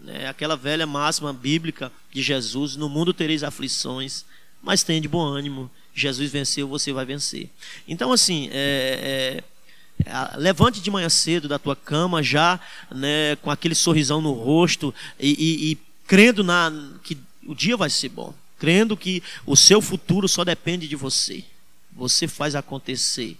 Né? Aquela velha máxima bíblica de Jesus: no mundo tereis aflições, mas tenha de bom ânimo. Jesus venceu, você vai vencer. Então, assim, é, é, levante de manhã cedo da tua cama, já né, com aquele sorrisão no rosto e, e, e crendo na, que o dia vai ser bom, crendo que o seu futuro só depende de você. Você faz acontecer.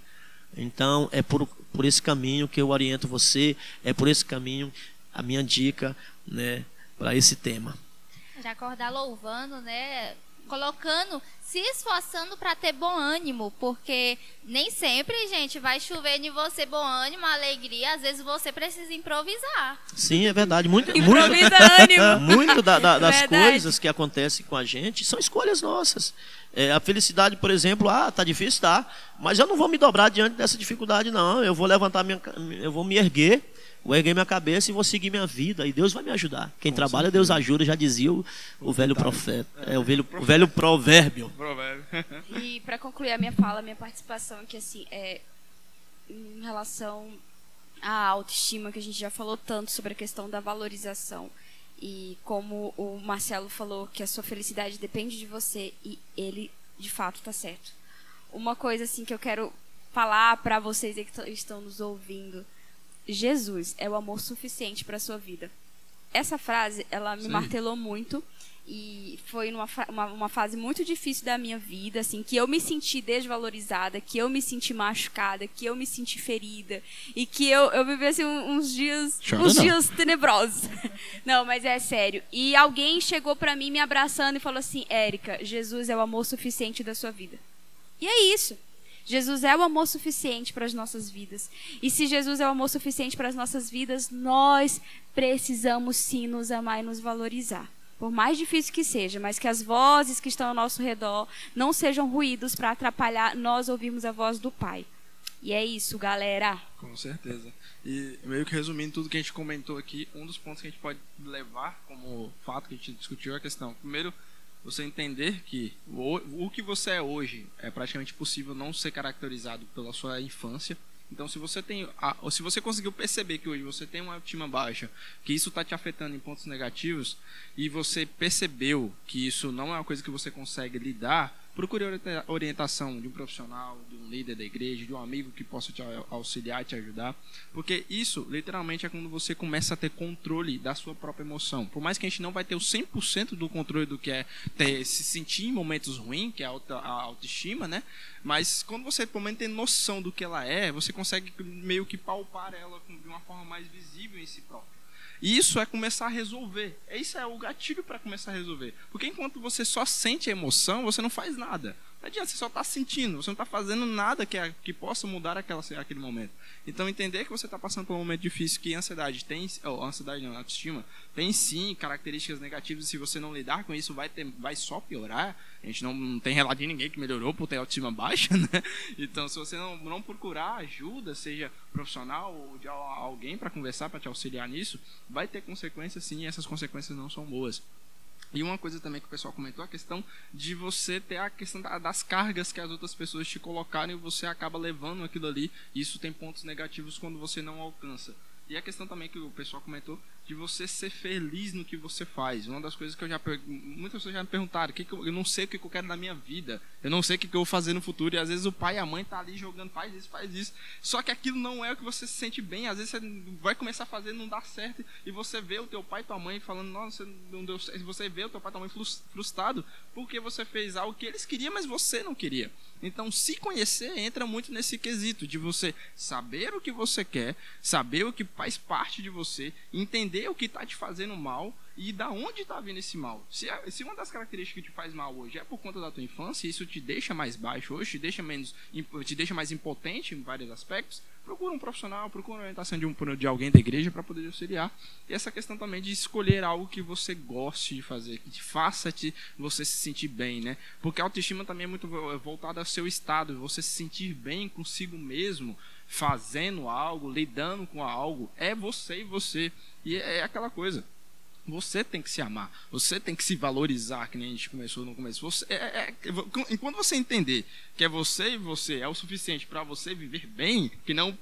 Então, é por, por esse caminho que eu oriento você, é por esse caminho a minha dica né, para esse tema. Já acordar louvando, né? Colocando, se esforçando para ter bom ânimo, porque nem sempre, gente, vai chover em você bom ânimo, alegria. Às vezes você precisa improvisar. Sim, é verdade. Muito, Improvisa muito, [laughs] ânimo. muito da, da, das Verdade. coisas que acontecem com a gente são escolhas nossas. É, a felicidade, por exemplo, ah, tá difícil, tá, mas eu não vou me dobrar diante dessa dificuldade, não. Eu vou levantar minha, eu vou me erguer, vou erguer minha cabeça e vou seguir minha vida. E Deus vai me ajudar. Quem Com trabalha, certeza. Deus ajuda, já dizia o, o velho profeta, é o velho, o velho provérbio. Provérbio. [laughs] E para concluir a minha fala, a minha participação, que assim, é em relação à autoestima, que a gente já falou tanto sobre a questão da valorização. E como o Marcelo falou que a sua felicidade depende de você e ele de fato tá certo. Uma coisa assim que eu quero falar para vocês aí que estão nos ouvindo. Jesus é o amor suficiente para sua vida. Essa frase, ela me Sim. martelou muito e foi numa uma, uma fase muito difícil da minha vida, assim, que eu me senti desvalorizada, que eu me senti machucada, que eu me senti ferida e que eu, eu vivi assim, uns dias, Chora uns não. dias tenebrosos. [laughs] Não, mas é sério. E alguém chegou pra mim me abraçando e falou assim: "Érica, Jesus é o amor suficiente da sua vida". E é isso. Jesus é o amor suficiente para as nossas vidas. E se Jesus é o amor suficiente para as nossas vidas, nós precisamos sim nos amar e nos valorizar. Por mais difícil que seja, mas que as vozes que estão ao nosso redor não sejam ruídos para atrapalhar nós ouvirmos a voz do Pai. E é isso, galera. Com certeza. E meio que resumindo tudo que a gente comentou aqui, um dos pontos que a gente pode levar como fato que a gente discutiu é a questão. Primeiro, você entender que o, o que você é hoje é praticamente possível não ser caracterizado pela sua infância. Então, se você tem, a, ou se você conseguiu perceber que hoje você tem uma autoestima baixa, que isso está te afetando em pontos negativos, e você percebeu que isso não é uma coisa que você consegue lidar, procure orienta- orientação de um profissional, de um líder da igreja, de um amigo que possa te au- auxiliar, te ajudar, porque isso literalmente é quando você começa a ter controle da sua própria emoção. Por mais que a gente não vai ter o 100% do controle do que é ter, se sentir em momentos ruins, que é a, auto, a autoestima, né? Mas quando você pelo menos tem noção do que ela é, você consegue meio que palpar ela de uma forma mais visível em si próprio. E isso é começar a resolver. Isso é o gatilho para começar a resolver. Porque enquanto você só sente a emoção, você não faz nada. Não adianta, você só está sentindo, você não está fazendo nada que, que possa mudar aquela, aquele momento. Então, entender que você está passando por um momento difícil, que a ansiedade tem, ou ansiedade não, autoestima, tem sim características negativas, e se você não lidar com isso, vai, ter, vai só piorar. A gente não, não tem relato de ninguém que melhorou por ter autoestima baixa, [laughs] né? Então, se você não, não procurar ajuda, seja profissional ou de al- alguém para conversar, para te auxiliar nisso, vai ter consequências sim, e essas consequências não são boas. E uma coisa também que o pessoal comentou, a questão de você ter a questão da- das cargas que as outras pessoas te colocaram e você acaba levando aquilo ali. Isso tem pontos negativos quando você não alcança. E a questão também que o pessoal comentou de você ser feliz no que você faz. Uma das coisas que eu já muitas pessoas já me perguntaram, que que eu, eu não sei o que eu quero na minha vida. Eu não sei o que que eu vou fazer no futuro e às vezes o pai e a mãe tá ali jogando faz isso, faz isso. Só que aquilo não é o que você se sente bem. Às vezes você vai começar a fazer não dá certo e você vê o teu pai e tua mãe falando, nossa, não deu certo. Você vê o teu pai e tua mãe frus- frustrado porque você fez algo que eles queriam, mas você não queria. Então, se conhecer entra muito nesse quesito de você saber o que você quer, saber o que faz parte de você, entender o que está te fazendo mal e da onde está vindo esse mal. Se, a- se uma das características que te faz mal hoje é por conta da tua infância, isso te deixa mais baixo hoje, te deixa menos, te deixa mais impotente em vários aspectos, procura um profissional, procura uma orientação de, um, de alguém da igreja para poder auxiliar. E essa questão também de escolher algo que você goste de fazer, que te faça te, você se sentir bem, né? Porque a autoestima também é muito vo- voltada ao seu estado, você se sentir bem consigo mesmo, fazendo algo, lidando com algo, é você e você. E é aquela coisa. Você tem que se amar, você tem que se valorizar, que nem a gente começou no começo. Você, é, é, é- enquanto você entender que é você e você é o suficiente para você viver bem, que não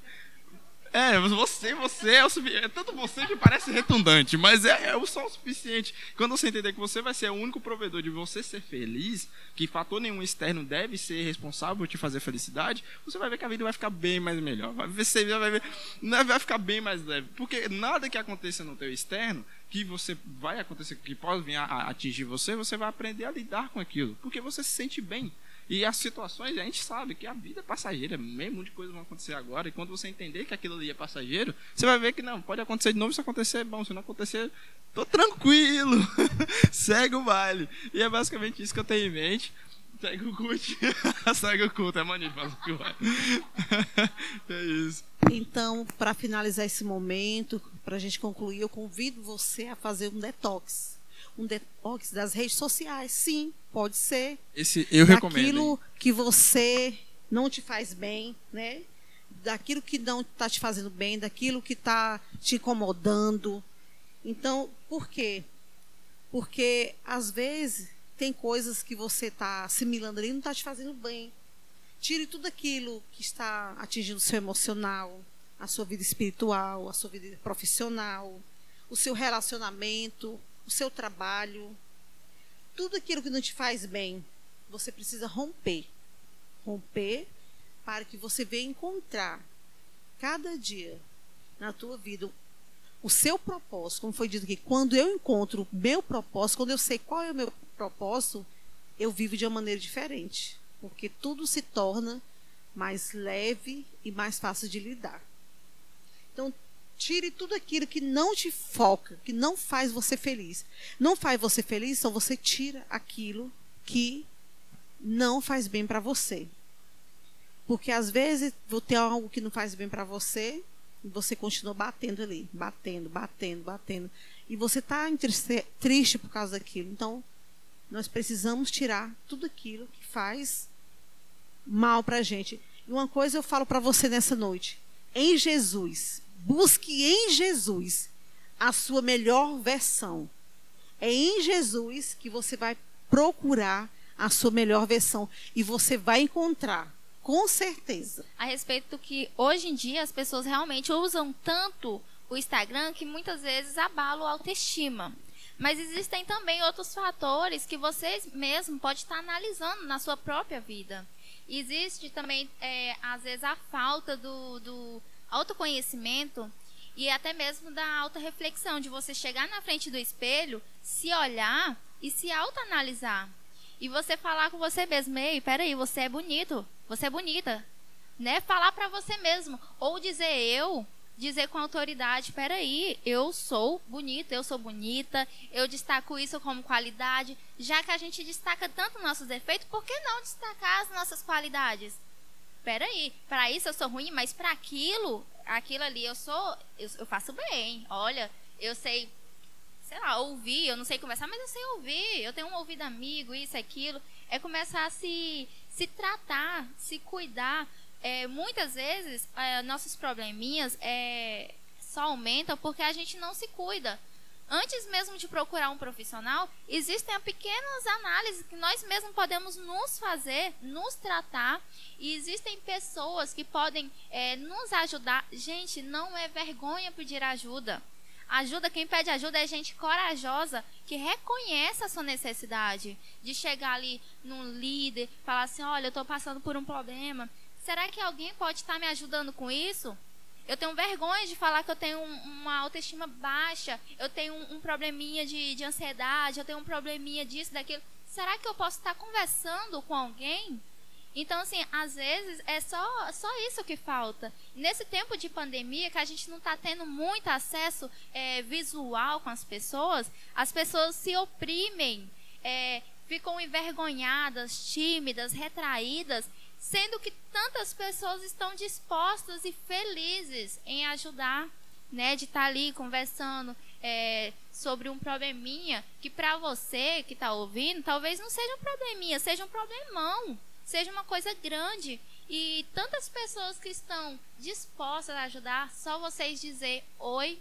é, você, você é o suficiente. É tanto você que parece redundante, mas é, é o só o suficiente. Quando você entender que você vai ser o único provedor de você ser feliz, que fator nenhum externo deve ser responsável por te fazer felicidade, você vai ver que a vida vai ficar bem mais melhor. Vai ver, você vai ver, né, vai ficar bem mais leve. Porque nada que aconteça no teu externo, que você vai acontecer, que pode vir a, a atingir você, você vai aprender a lidar com aquilo. Porque você se sente bem. E as situações, a gente sabe que a vida é passageira, mesmo de coisas vão acontecer agora, e quando você entender que aquilo ali é passageiro, você vai ver que não, pode acontecer de novo, se acontecer, bom, se não acontecer, tô tranquilo, [laughs] segue o baile. E é basicamente isso que eu tenho em mente. Segue o culto, [laughs] segue o culto, é maneiro, que vai. [laughs] é isso. Então, para finalizar esse momento, para a gente concluir, eu convido você a fazer um detox. Um detox das redes sociais. Sim, pode ser. Esse eu recomendo. hein? Daquilo que você não te faz bem, né? Daquilo que não está te fazendo bem, daquilo que está te incomodando. Então, por quê? Porque às vezes tem coisas que você está assimilando ali e não está te fazendo bem. Tire tudo aquilo que está atingindo o seu emocional, a sua vida espiritual, a sua vida profissional, o seu relacionamento, o seu trabalho. Tudo aquilo que não te faz bem, você precisa romper. Romper para que você venha encontrar cada dia na tua vida o seu propósito, como foi dito aqui, quando eu encontro o meu propósito, quando eu sei qual é o meu propósito, eu vivo de uma maneira diferente, porque tudo se torna mais leve e mais fácil de lidar. Então, tire tudo aquilo que não te foca, que não faz você feliz. Não faz você feliz, então você tira aquilo que não faz bem para você. Porque às vezes vou ter algo que não faz bem para você e você continua batendo ali, batendo, batendo, batendo. E você está triste por causa daquilo. Então, nós precisamos tirar tudo aquilo que faz mal para a gente. E uma coisa eu falo para você nessa noite: em Jesus, busque em Jesus a sua melhor versão. É em Jesus que você vai procurar a sua melhor versão e você vai encontrar, com certeza. A respeito do que hoje em dia as pessoas realmente usam tanto o Instagram que muitas vezes abala a autoestima. Mas existem também outros fatores que você mesmo pode estar analisando na sua própria vida. Existe também, é, às vezes, a falta do, do autoconhecimento e até mesmo da autorreflexão, de você chegar na frente do espelho, se olhar e se autoanalisar. E você falar com você mesmo, ei, peraí, você é bonito, você é bonita. Né? Falar para você mesmo. Ou dizer eu, dizer com autoridade, peraí, eu sou bonita, eu sou bonita, eu destaco isso como qualidade. Já que a gente destaca tanto nossos defeitos, por que não destacar as nossas qualidades? Peraí, para isso eu sou ruim, mas para aquilo, aquilo ali eu sou, eu, eu faço bem. Olha, eu sei sei lá, ouvir, eu não sei conversar, mas eu sei ouvir, eu tenho um ouvido amigo, isso, aquilo. É começar a se, se tratar, se cuidar. É, muitas vezes, é, nossos probleminhas é, só aumentam porque a gente não se cuida. Antes mesmo de procurar um profissional, existem pequenas análises que nós mesmos podemos nos fazer, nos tratar, e existem pessoas que podem é, nos ajudar. Gente, não é vergonha pedir ajuda. Ajuda, quem pede ajuda é gente corajosa que reconhece a sua necessidade de chegar ali num líder, falar assim: olha, eu estou passando por um problema. Será que alguém pode estar me ajudando com isso? Eu tenho vergonha de falar que eu tenho uma autoestima baixa, eu tenho um, probleminha de, de ansiedade, eu tenho um probleminha disso, daquilo. Será que eu posso estar conversando com alguém? Então, assim, às vezes é só, só isso que falta. Nesse tempo de pandemia, que a gente não está tendo muito acesso é, visual com as pessoas, as pessoas se oprimem, é, ficam envergonhadas, tímidas, retraídas, sendo que tantas pessoas estão dispostas e felizes em ajudar, né, de estar tá ali conversando é, sobre um probleminha que para você que está ouvindo, talvez não seja um probleminha, seja um problemão seja uma coisa grande. E tantas pessoas que estão dispostas a ajudar, só vocês dizer oi,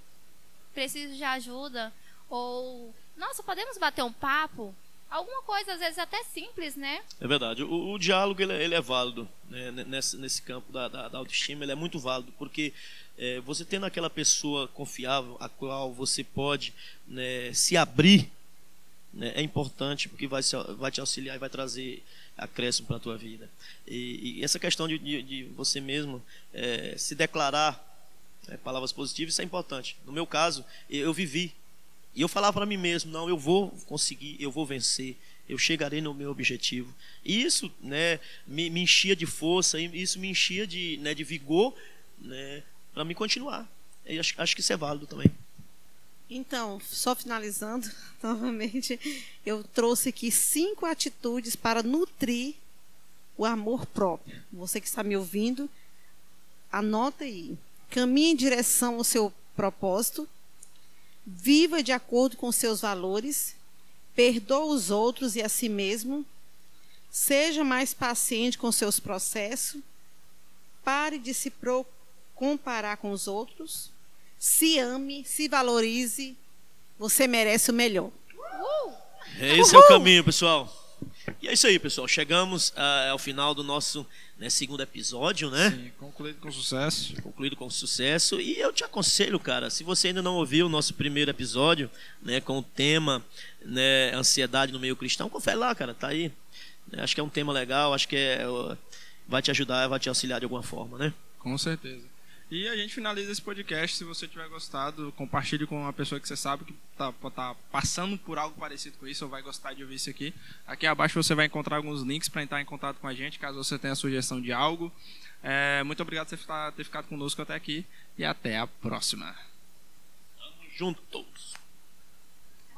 preciso de ajuda, ou nossa, podemos bater um papo? Alguma coisa, às vezes, até simples, né? É verdade. O, o diálogo ele, ele, é válido né? nesse, nesse campo da, da, da, autoestima, ele é muito válido, porque é, você tendo aquela pessoa confiável, a qual você pode né, se abrir, né, é importante, porque vai, vai te auxiliar e vai trazer acréscimo para a tua vida. E, e, essa questão de, de, de você mesmo é, se declarar é, palavras positivas, isso é importante. No meu caso, eu, eu vivi. E eu falava para mim mesmo, não, eu vou conseguir, eu vou vencer, eu chegarei no meu objetivo. E isso né, me, me enchia de força, isso me enchia de, né, de vigor né, para me continuar. E acho, acho que isso é válido também. Então, só finalizando [laughs] novamente, eu trouxe aqui cinco atitudes para nutrir o amor próprio. Você que está me ouvindo, anota aí. Caminhe em direção ao seu propósito, viva de acordo com seus valores, perdoa os outros e a si mesmo, seja mais paciente com seus processos, pare de se comparar com os outros se ame, se valorize. Você merece o melhor. Esse é o caminho, pessoal. E é isso aí, pessoal. Chegamos uh, ao final do nosso né, segundo episódio, né? Sim, concluído com sucesso. Concluído com sucesso. E eu te aconselho, cara, se você ainda não ouviu o nosso primeiro episódio, né, com o tema né, ansiedade no meio cristão, confere lá, cara, tá aí. Acho que é um tema legal, acho que é, vai te ajudar, vai te auxiliar de alguma forma, né? Com certeza. E a gente finaliza esse podcast. Se você tiver gostado, compartilhe com uma pessoa que você sabe que está tá passando por algo parecido com isso ou vai gostar de ouvir isso aqui. Aqui abaixo você vai encontrar alguns links para entrar em contato com a gente, caso você tenha sugestão de algo. É, muito obrigado por ter ficado conosco até aqui e até a próxima. Tamo junto todos.